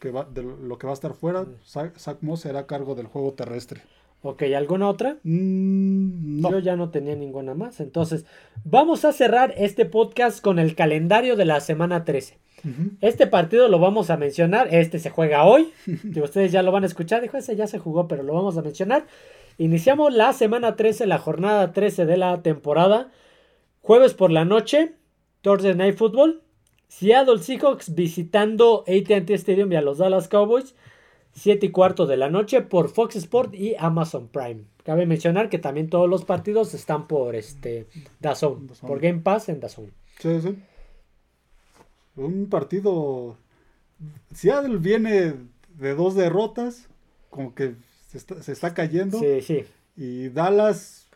Que va, de lo que va a estar fuera, Zach Moss será a cargo del juego terrestre. Ok, ¿alguna otra? Mm, Yo ya no tenía ninguna más. Entonces, vamos a cerrar este podcast con el calendario de la semana 13. Este partido lo vamos a mencionar. Este se juega hoy. que ustedes ya lo van a escuchar. Dijo, ese ya se jugó, pero lo vamos a mencionar. Iniciamos la semana 13, la jornada 13 de la temporada. Jueves por la noche, Thursday Night Football. Seattle Seahawks visitando AT&T Stadium y a los Dallas Cowboys. 7 y cuarto de la noche por Fox Sport y Amazon Prime. Cabe mencionar que también todos los partidos están por este DAZN, por Game Pass en DAZN. Sí, sí. Un partido Seattle viene de dos derrotas, como que se está, cayendo. Sí, sí. Y Dallas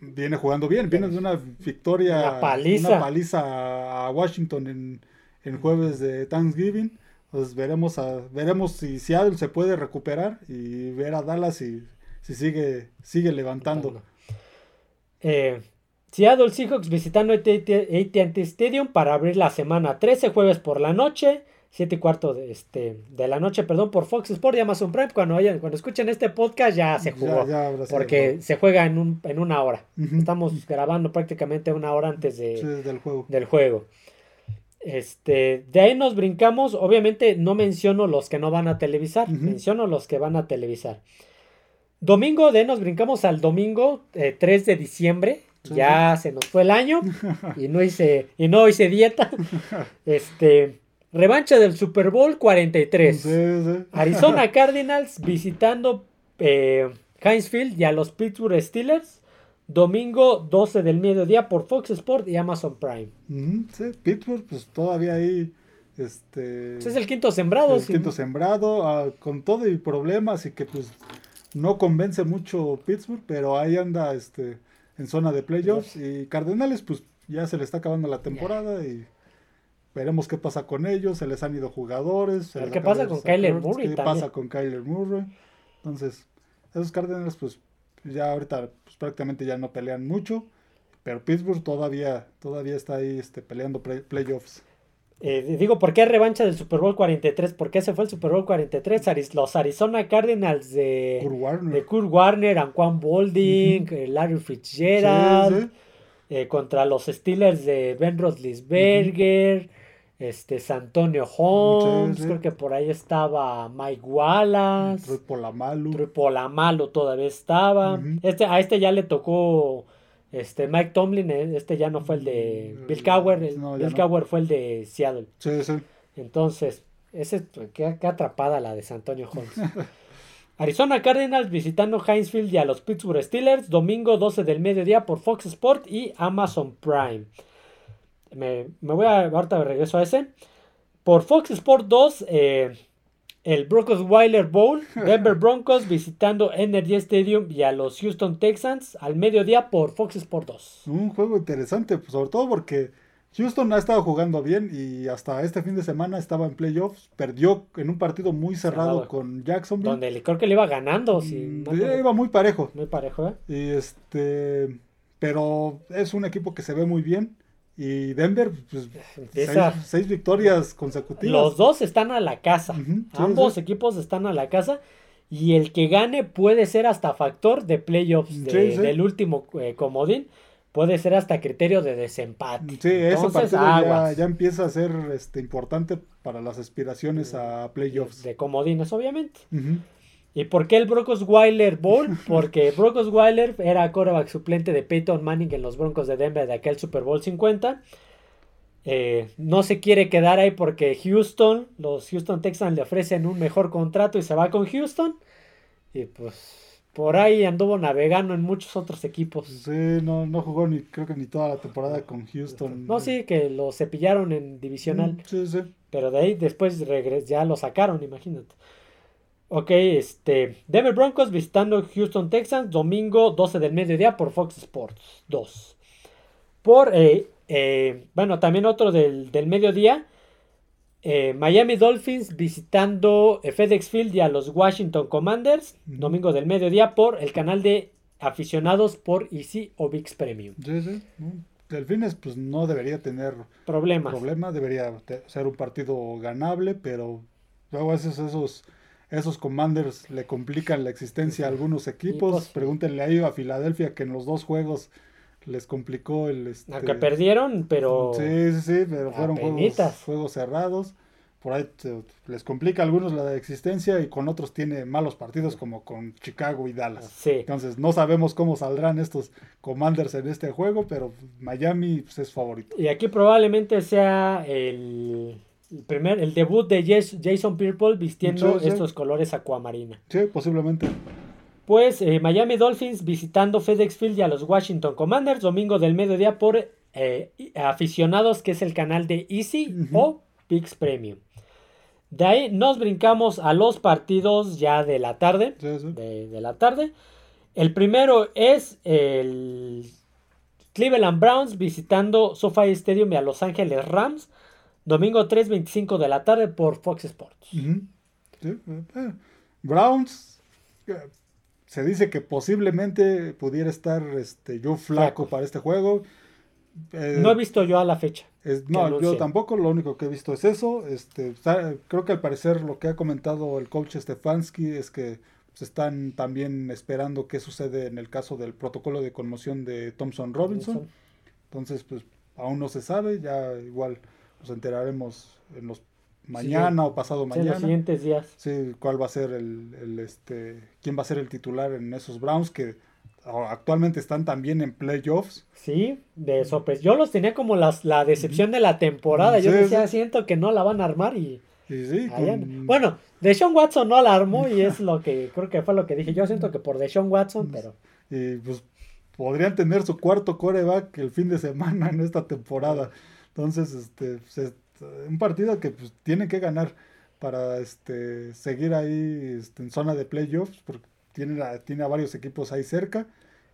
viene jugando bien, viene de una victoria, una paliza, a Washington en, en jueves de Thanksgiving. Pues veremos, a, veremos si Seattle se puede recuperar y ver a Dallas si, si sigue, sigue levantando. Eh, Seattle Seahawks visitando ATT Stadium para abrir la semana 13, jueves por la noche, 7 y cuarto de, este, de la noche, perdón, por Fox Sports y Amazon Prime. Cuando, cuando escuchen este podcast ya se jugó, porque se juega en, un, en una hora. Estamos grabando prácticamente una hora antes de, del juego. Del juego. Este, de ahí nos brincamos. Obviamente no menciono los que no van a televisar, menciono los que van a televisar. Domingo, de ahí nos brincamos al domingo 3 eh, de diciembre. ya se nos fue el año y no hice, y no hice dieta. Este, revancha del Super Bowl 43. Arizona Cardinals visitando eh, Heinz Field y a los Pittsburgh Steelers. Domingo 12 del mediodía por Fox Sport y Amazon Prime. sí, Pittsburgh, pues todavía ahí. Este, pues es el quinto sembrado. El quinto sembrado, ah, con todo y problemas y que pues no convence mucho Pittsburgh, pero ahí anda este en zona de playoffs. Y Cardenales, pues ya se le está acabando la temporada y veremos qué pasa con ellos. Se les han ido jugadores. ¿Qué pasa con Kyler Murray? ¿Qué pasa con Kyler Murray? Entonces, esos Cardenales, pues ya ahorita prácticamente ya no pelean mucho, pero Pittsburgh todavía, todavía está ahí este, peleando playoffs. Eh, digo, ¿por qué revancha del Super Bowl 43? ¿Por qué se fue el Super Bowl 43? los Arizona Cardinals de Kurt Warner, de Kurt Warner Anquan Bolding, eh, Larry Fitzgerald, eh, contra los Steelers de Ben Roethlisberger este Santonio Holmes, creo que por ahí estaba Mike Wallace, Troy Polamalu, Troy Polamalu todavía estaba. Este a este ya le tocó este Mike Tomlin, eh, este ya no fue el de mm, Bill Cowher, Bill Cowher fue el de Seattle. Sí, sí. Entonces, ese qué, qué atrapada la de Santonio Holmes. Arizona Cardinals visitando Hinesfield y a los Pittsburgh Steelers, domingo 12 del mediodía por Fox Sport y Amazon Prime me, voy a ahorita de regreso a ese. Por Fox Sport 2, eh, el Broncos Weiler Bowl, Denver Broncos visitando Energy Stadium y a los Houston Texans al mediodía por Fox Sport 2. Un juego interesante, pues, sobre todo porque Houston ha estado jugando bien y hasta este fin de semana estaba en playoffs. Perdió en un partido muy cerrado, con Jacksonville. Donde creo que le iba ganando. Mm, iba muy parejo. Muy parejo, ¿eh? Y este. Pero es un equipo que se ve muy bien. Y Denver, pues, seis, victorias consecutivas. Los dos están a la casa. Ambos equipos están a la casa. Y el que gane puede ser hasta factor de playoffs del último eh, comodín. Puede ser hasta criterio de desempate. Sí, ese partido ya, empieza a ser este, importante para las aspiraciones a playoffs. De, comodines, obviamente. ¿Y por qué el Broncos Weiler Bowl? Porque Broncos Weiler era coreback suplente de Peyton Manning en los Broncos de Denver de aquel Super Bowl 50. Eh, no se quiere quedar ahí porque Houston, los Houston Texans le ofrecen un mejor contrato y se va con Houston. Y pues por ahí anduvo navegando en muchos otros equipos. Sí, no, no jugó ni creo que ni toda la temporada con Houston. No, sí, que lo cepillaron en divisional. Sí, sí. Pero de ahí después ya lo sacaron, imagínate. Ok, este. Denver Broncos visitando Houston Texans, domingo 12 del mediodía por Fox Sports 2. Por, eh, eh, bueno, también otro del, mediodía. Eh, Miami Dolphins visitando FedEx Field y a los Washington Commanders, domingo del mediodía por el canal de aficionados por Easy o VIX Premium. Sí, sí. Delfines pues no debería tener problemas. Problema, debería ser un partido ganable, pero luego a veces esos esos commanders le complican la existencia a algunos equipos. Pues, Pregúntenle ahí a Filadelfia que en los dos juegos les complicó el... Este, Aunque perdieron, pero... Sí, sí, sí, pero fueron juegos, cerrados. Por ahí les complica a algunos la existencia y con otros tiene malos partidos como con Chicago y Dallas. Sí. Entonces no sabemos cómo saldrán estos Commanders en este juego, pero Miami pues, es favorito. Y aquí probablemente sea el, primer, el debut de Jason Pierre vistiendo estos colores acuamarina. Sí, posiblemente. Pues eh, Miami Dolphins visitando FedEx Field y a los Washington Commanders, domingo del mediodía por eh, aficionados, que es el canal de Easy o Pix Premium. De ahí nos brincamos a los partidos ya de la tarde. De, la tarde. El primero es el Cleveland Browns visitando SoFi Stadium y a Los Ángeles Rams. Domingo 3.25 de la tarde por Fox Sports. Eh, Browns se dice que posiblemente pudiera estar este, yo flaco, para este juego. Eh, no he visto yo a la fecha. no, yo tampoco, lo único que he visto es eso. Este, creo que al parecer lo que ha comentado el coach Stefanski es que se están también esperando qué sucede en el caso del protocolo de conmoción de Thompson Robinson. Entonces, pues aún no se sabe, ya igual nos enteraremos en los mañana o pasado mañana. en los siguientes días. Sí, cuál va a ser el, este, quién va a ser el titular en esos Browns que actualmente están también en playoffs. Sí, de eso, pues yo los tenía como las, la decepción de la temporada. yo decía, siento que no la van a armar y... Sí, sí, Bueno, Deshaun Watson no la armó y es lo que creo que fue lo que dije. Yo siento que por Deshaun Watson, pero... Y pues podrían tener su cuarto coreback el fin de semana en esta temporada. Entonces, este, se, un partido que pues, tienen que ganar para este, seguir ahí este, en zona de playoffs, porque tiene a, tiene a varios equipos ahí cerca.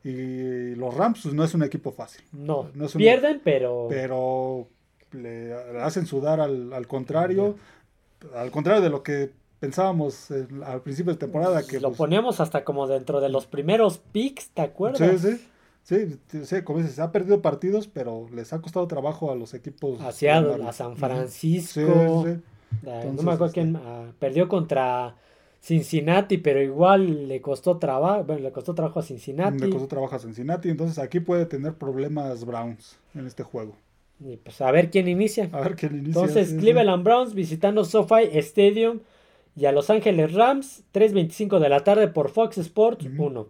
Y los Rams pues, no es un equipo fácil. No, pierden, pero... Pero le, hacen sudar al, contrario. Al contrario de lo que pensábamos al principio de temporada. que Lo pues, poníamos hasta como dentro de los primeros picks, ¿te acuerdas? Sí, sí. Sí, sí, como dices, ha perdido partidos, pero les ha costado trabajo a los equipos. Hacia a San Francisco. Sí, sí. no me acuerdo quién ah, perdió contra Cincinnati, pero igual le costó trabajo, bueno, le costó trabajo a Cincinnati. Le costó trabajo a Cincinnati, entonces aquí puede tener problemas Browns en este juego. Y pues a ver quién inicia. A ver quién inicia. Entonces, Cleveland Browns visitando SoFi Stadium y a Los Ángeles Rams, 3.25 de la tarde por Fox Sports 1.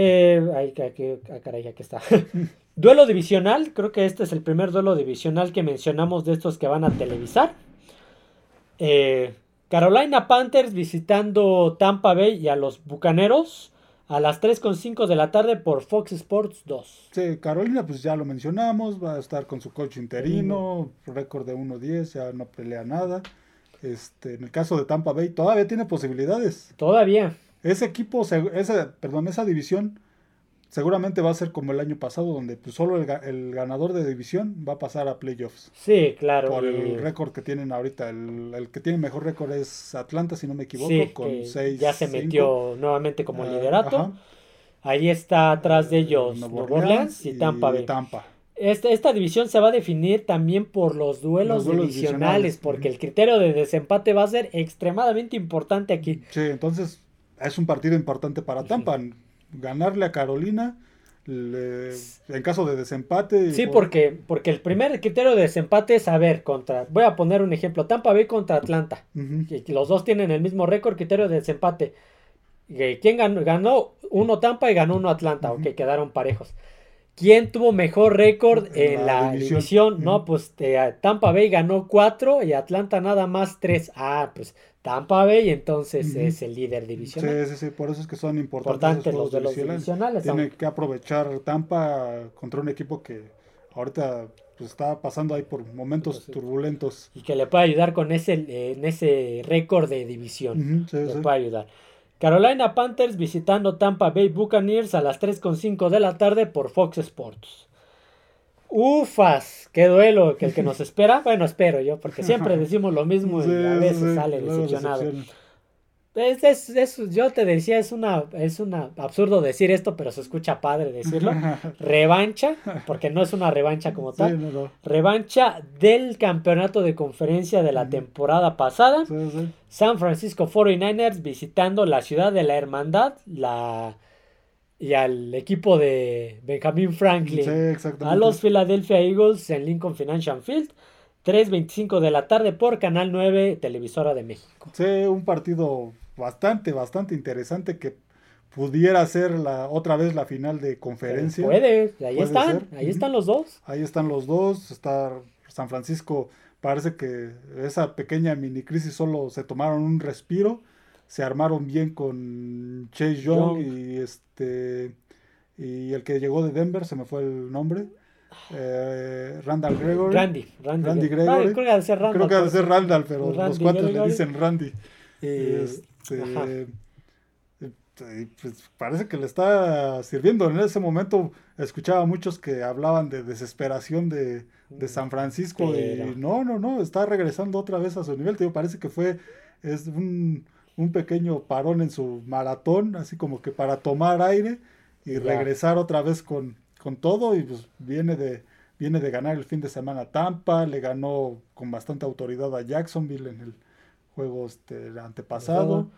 Eh, ay, ah, caray, aquí está. duelo divisional, creo que este es el primer duelo divisional que mencionamos de estos que van a televisar. Eh, Carolina Panthers visitando Tampa Bay y a los Bucaneros a las 3.5 de la tarde por Fox Sports 2. Sí, Carolina, pues ya lo mencionamos, va a estar con su coach interino, récord de 1-10, ya no pelea nada. Este, en el caso de Tampa Bay, todavía tiene posibilidades. Todavía. Ese equipo, esa, perdón, esa división seguramente va a ser como el año pasado, donde pues, solo el, ganador de división va a pasar a playoffs. Sí, claro. Por el récord que tienen ahorita. El, que tiene mejor récord es Atlanta, si no me equivoco, con 6. Ya se metió nuevamente como ah, liderato. Ahí está atrás de ellos Nuevo Orleans, y Tampa Bay. Tampa. Esta, esta, división se va a definir también por los duelos, divisionales, porque el criterio de desempate va a ser extremadamente importante aquí. Sí, entonces es un partido importante para Tampa. Ganarle a Carolina en caso de desempate. Sí, porque, porque el primer criterio de desempate es saber contra. Voy a poner un ejemplo: Tampa Bay contra Atlanta. los dos tienen el mismo récord, criterio de desempate. ¿Quién ganó? Ganó uno Tampa y ganó uno Atlanta, ok, quedaron parejos. ¿Quién tuvo mejor récord en la, división? No, pues eh, Tampa Bay ganó cuatro y Atlanta nada más tres. Ah, pues Tampa Bay entonces es el líder divisional. Sí, sí, sí, por eso es que son importantes, los, de los divisionales. Tiene que aprovechar Tampa contra un equipo que ahorita pues, está pasando ahí por momentos turbulentos. Y que le puede ayudar con ese, en ese récord de división. le puede ayudar. Carolina Panthers visitando Tampa Bay Buccaneers a las 3.5 de la tarde por Fox Sports. Ufas, qué duelo que el que nos espera. Bueno, espero yo, porque siempre decimos lo mismo y a veces sale decepcionado. Es, es, yo te decía, es una, es una absurdo decir esto, pero se escucha padre decirlo. revancha, porque no es una revancha como tal. Revancha del campeonato de conferencia de la temporada pasada. San Francisco 49ers visitando la ciudad de la hermandad, la y al equipo de Benjamin Franklin. a los Philadelphia Eagles en Lincoln Financial Field. 3.25 de la tarde por Canal 9, Televisora de México. Sí, un partido bastante, bastante interesante que pudiera ser la otra vez la final de conferencia. puede, ahí están, ahí están los dos. Ahí están los dos, está San Francisco, parece que esa pequeña mini crisis solo se tomaron un respiro, se armaron bien con Chase Young, y este y el que llegó de Denver, se me fue el nombre. Eh, Randall Gregory. Randy, Randy, Gregory. creo que ser Randall. Creo que debe ser Randall, pero los cuatro le dicen Randy. este, pues parece que le está sirviendo. En ese momento escuchaba a muchos que hablaban de desesperación de, de San Francisco y no, no, no, está regresando otra vez a su nivel. Te parece que fue es un, un, pequeño parón en su maratón, así como que para tomar aire y regresar otra vez con, con todo y pues viene de, viene de ganar el fin de semana Tampa, le ganó con bastante autoridad a Jacksonville en el juego este, antepasado.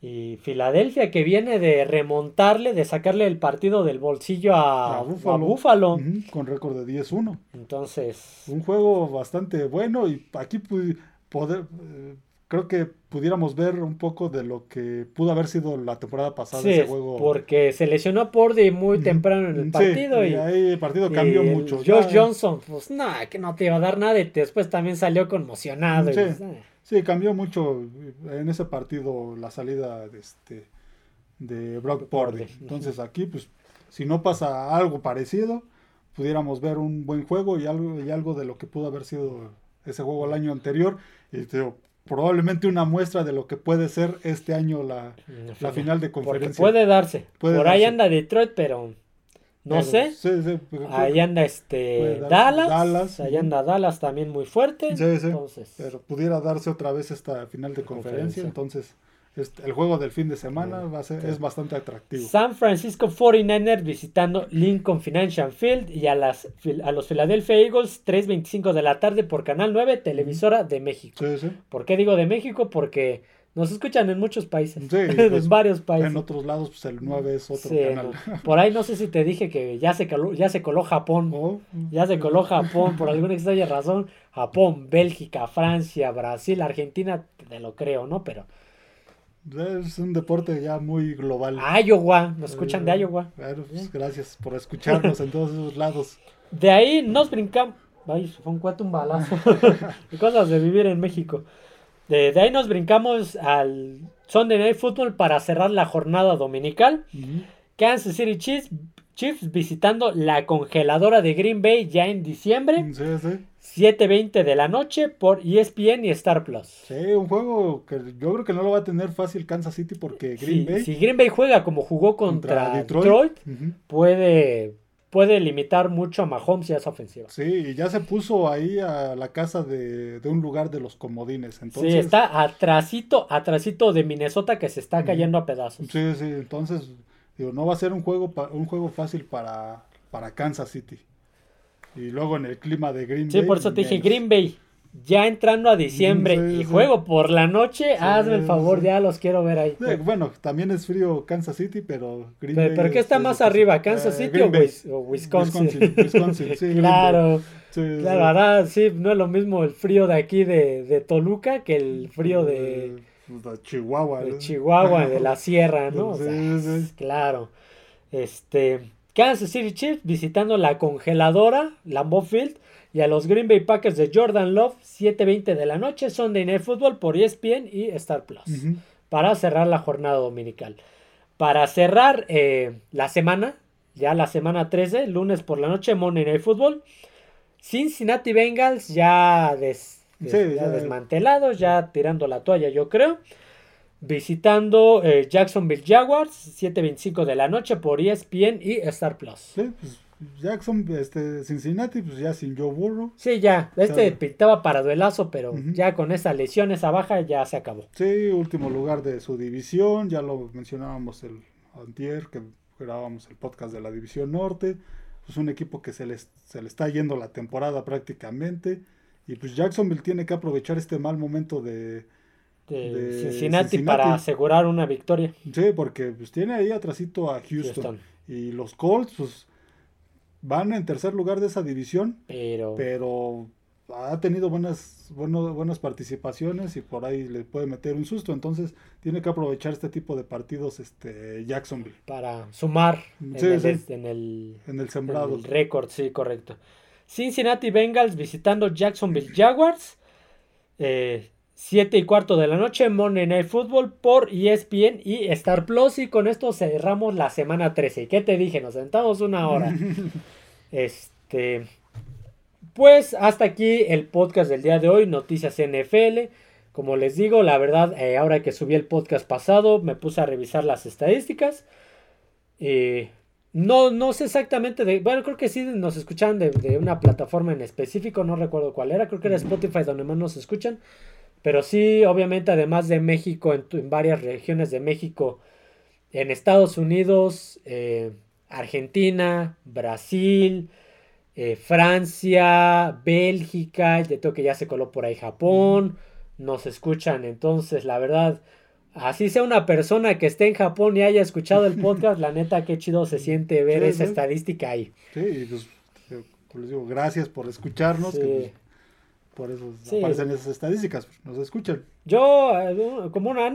Y Filadelfia que viene de remontarle, de sacarle el partido del bolsillo a, a Búfalo. con récord de 10-1. Entonces. Un juego bastante bueno y aquí poder, eh, creo que pudiéramos ver un poco de lo que pudo haber sido la temporada pasada ese juego. Porque se lesionó a Pordy muy temprano en el partido. y, ahí el partido cambió mucho. Josh Johnson, pues nada, que no te iba a dar nada y después también salió conmocionado. Sí, cambió mucho en ese partido la salida de este de Brock Purdy. Entonces aquí, pues, si no pasa algo parecido, pudiéramos ver un buen juego y algo, y algo de lo que pudo haber sido ese juego el año anterior. Y probablemente una muestra de lo que puede ser este año la, la final de conferencia. puede darse. Por ahí anda Detroit, pero no sé. ahí anda este Dallas, Ahí anda Dallas también muy fuerte. Entonces, pero pudiera darse otra vez esta final de conferencia. Entonces, este, el juego del fin de semana va a ser, es bastante atractivo. San Francisco 49ers visitando Lincoln Financial Field y a, las, a los Philadelphia Eagles 3.25 de la tarde por Canal 9, televisora de México. ¿Por qué digo de México? Porque nos escuchan en muchos países. Sí, en pues, varios países. En otros lados, pues el 9 es otro canal. Por ahí no sé si te dije que ya se, coló, ya se coló Japón. Oh. Ya se coló Japón por alguna extraña razón. Japón, Bélgica, Francia, Brasil, Argentina, te lo creo, ¿no? Pero es un deporte ya muy global. Iowa, nos escuchan de Iowa. Bueno, pues gracias por escucharnos en todos esos lados. De ahí nos brincamos. Ay, fue un cuate un balazo. Cosas de vivir en México. De, ahí nos brincamos al Sunday Night Football para cerrar la jornada dominical. Kansas City Chiefs, Chiefs visitando la congeladora de Green Bay ya en diciembre. Sí, sí. 7.20 de la noche por ESPN y Star Plus. Sí, un juego que yo creo que no lo va a tener fácil Kansas City porque Green Bay. Si Green Bay juega como jugó contra, Detroit, puede, puede limitar mucho a Mahomes y a esa ofensiva. Sí, y ya se puso ahí a la casa de, un lugar de los comodines. Entonces... Sí, está atrasito, atrasito de Minnesota que se está cayendo a pedazos. Sí, sí, entonces digo, no va a ser un juego, un juego fácil para, para Kansas City. Y luego en el clima de Green Bay. Sí, por eso te dije Green Bay. Ya entrando a diciembre y juego por la noche, hazme el favor, ya los quiero ver ahí. bueno, también es frío Kansas City, pero Green pero, Bay. ¿Pero qué está más arriba, Kansas eh, City o, Wisconsin? Wisconsin, sí, claro. claro, ahora sí, no es lo mismo el frío de aquí de, de Toluca que el frío de, de Chihuahua. De Chihuahua, de la sierra, ¿no? O sea, claro. Este. Kansas City Chiefs visitando la congeladora Lambeau Field y a los Green Bay Packers de Jordan Love 7:20 de la noche Sunday Night Football por ESPN y Star Plus para cerrar la jornada dominical. Para cerrar eh, la semana, ya la semana 13, lunes por la noche Monday Night Football. Cincinnati Bengals ya, ya desmantelados, ya tirando la toalla yo creo visitando eh, Jacksonville Jaguars, 7.25 de la noche por ESPN y Star Plus. Sí, pues Jackson, este, Cincinnati, pues ya sin Joe Burrow. Sí, ya. Este pintaba para duelazo, pero ya con esa lesión, esa baja, ya se acabó. Sí, último lugar de su división. Ya lo mencionábamos el antier, que grabábamos el podcast de la división norte. Es un equipo que se le, se le está yendo la temporada prácticamente. Y pues Jacksonville tiene que aprovechar este mal momento de, Cincinnati, para asegurar una victoria. Sí, porque pues tiene ahí atrásito a Houston. Y los Colts, pues van en tercer lugar de esa división. Pero. Pero ha tenido buenas, buenas participaciones y por ahí le puede meter un susto. Entonces tiene que aprovechar este tipo de partidos este Jacksonville. Para sumar en, el, en, el, sembrado. el récord, sí, correcto. Cincinnati Bengals visitando Jacksonville Jaguars. Eh, 7 y cuarto de la noche, Monday Night Football por ESPN y Star Plus. Y con esto cerramos la semana 13. ¿Qué te dije? Nos sentamos una hora. este. Pues hasta aquí el podcast del día de hoy, Noticias NFL. Como les digo, la verdad, eh, ahora que subí el podcast pasado, me puse a revisar las estadísticas. Eh, no, no sé exactamente de. Bueno, creo que sí nos escuchan de, de, una plataforma en específico, no recuerdo cuál era. Creo que era Spotify donde más nos escuchan. Pero sí, obviamente, además de México, en, varias regiones de México, en Estados Unidos, eh, Argentina, Brasil, eh, Francia, Bélgica, ya tengo que ya se coló por ahí Japón, nos escuchan. Entonces, la verdad, así sea una persona que esté en Japón y haya escuchado el podcast, la neta, qué chido se siente ver esa estadística ahí. Sí, pues, les digo, gracias por escucharnos. Sí. Por eso aparecen esas estadísticas, nos escuchan. Yo, eh, como una,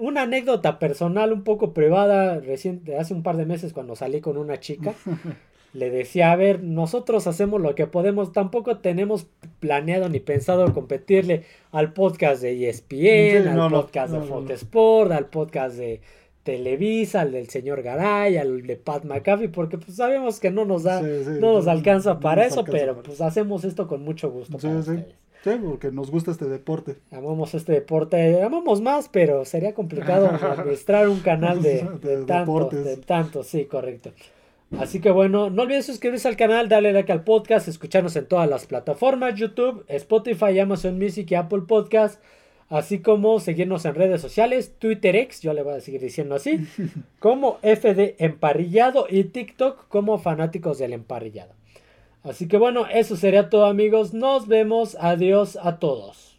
una, anécdota personal un poco privada, reciente, hace un par de meses cuando salí con una chica, le decía, a ver, nosotros hacemos lo que podemos, tampoco tenemos planeado ni pensado competirle al podcast de ESPN, al podcast de Fox Sport, al podcast de Televisa, al del señor Garay, al de Pat McAfee, porque pues sabemos que no nos da, no nos alcanza para eso, pero pues hacemos esto con mucho gusto. Sí, sí. Sí, porque nos gusta este deporte. Amamos este deporte, amamos más, pero sería complicado administrar un canal de, de, tanto, de tanto, sí, correcto. Así que bueno, no olviden suscribirse al canal, darle like al podcast, escucharnos en todas las plataformas, YouTube, Spotify, Amazon Music y Apple Podcast así como seguirnos en redes sociales, Twitter X, yo le voy a seguir diciendo así, como FD Emparrillado y TikTok como fanáticos del emparrillado. Así que bueno, eso sería todo amigos, nos vemos, adiós a todos.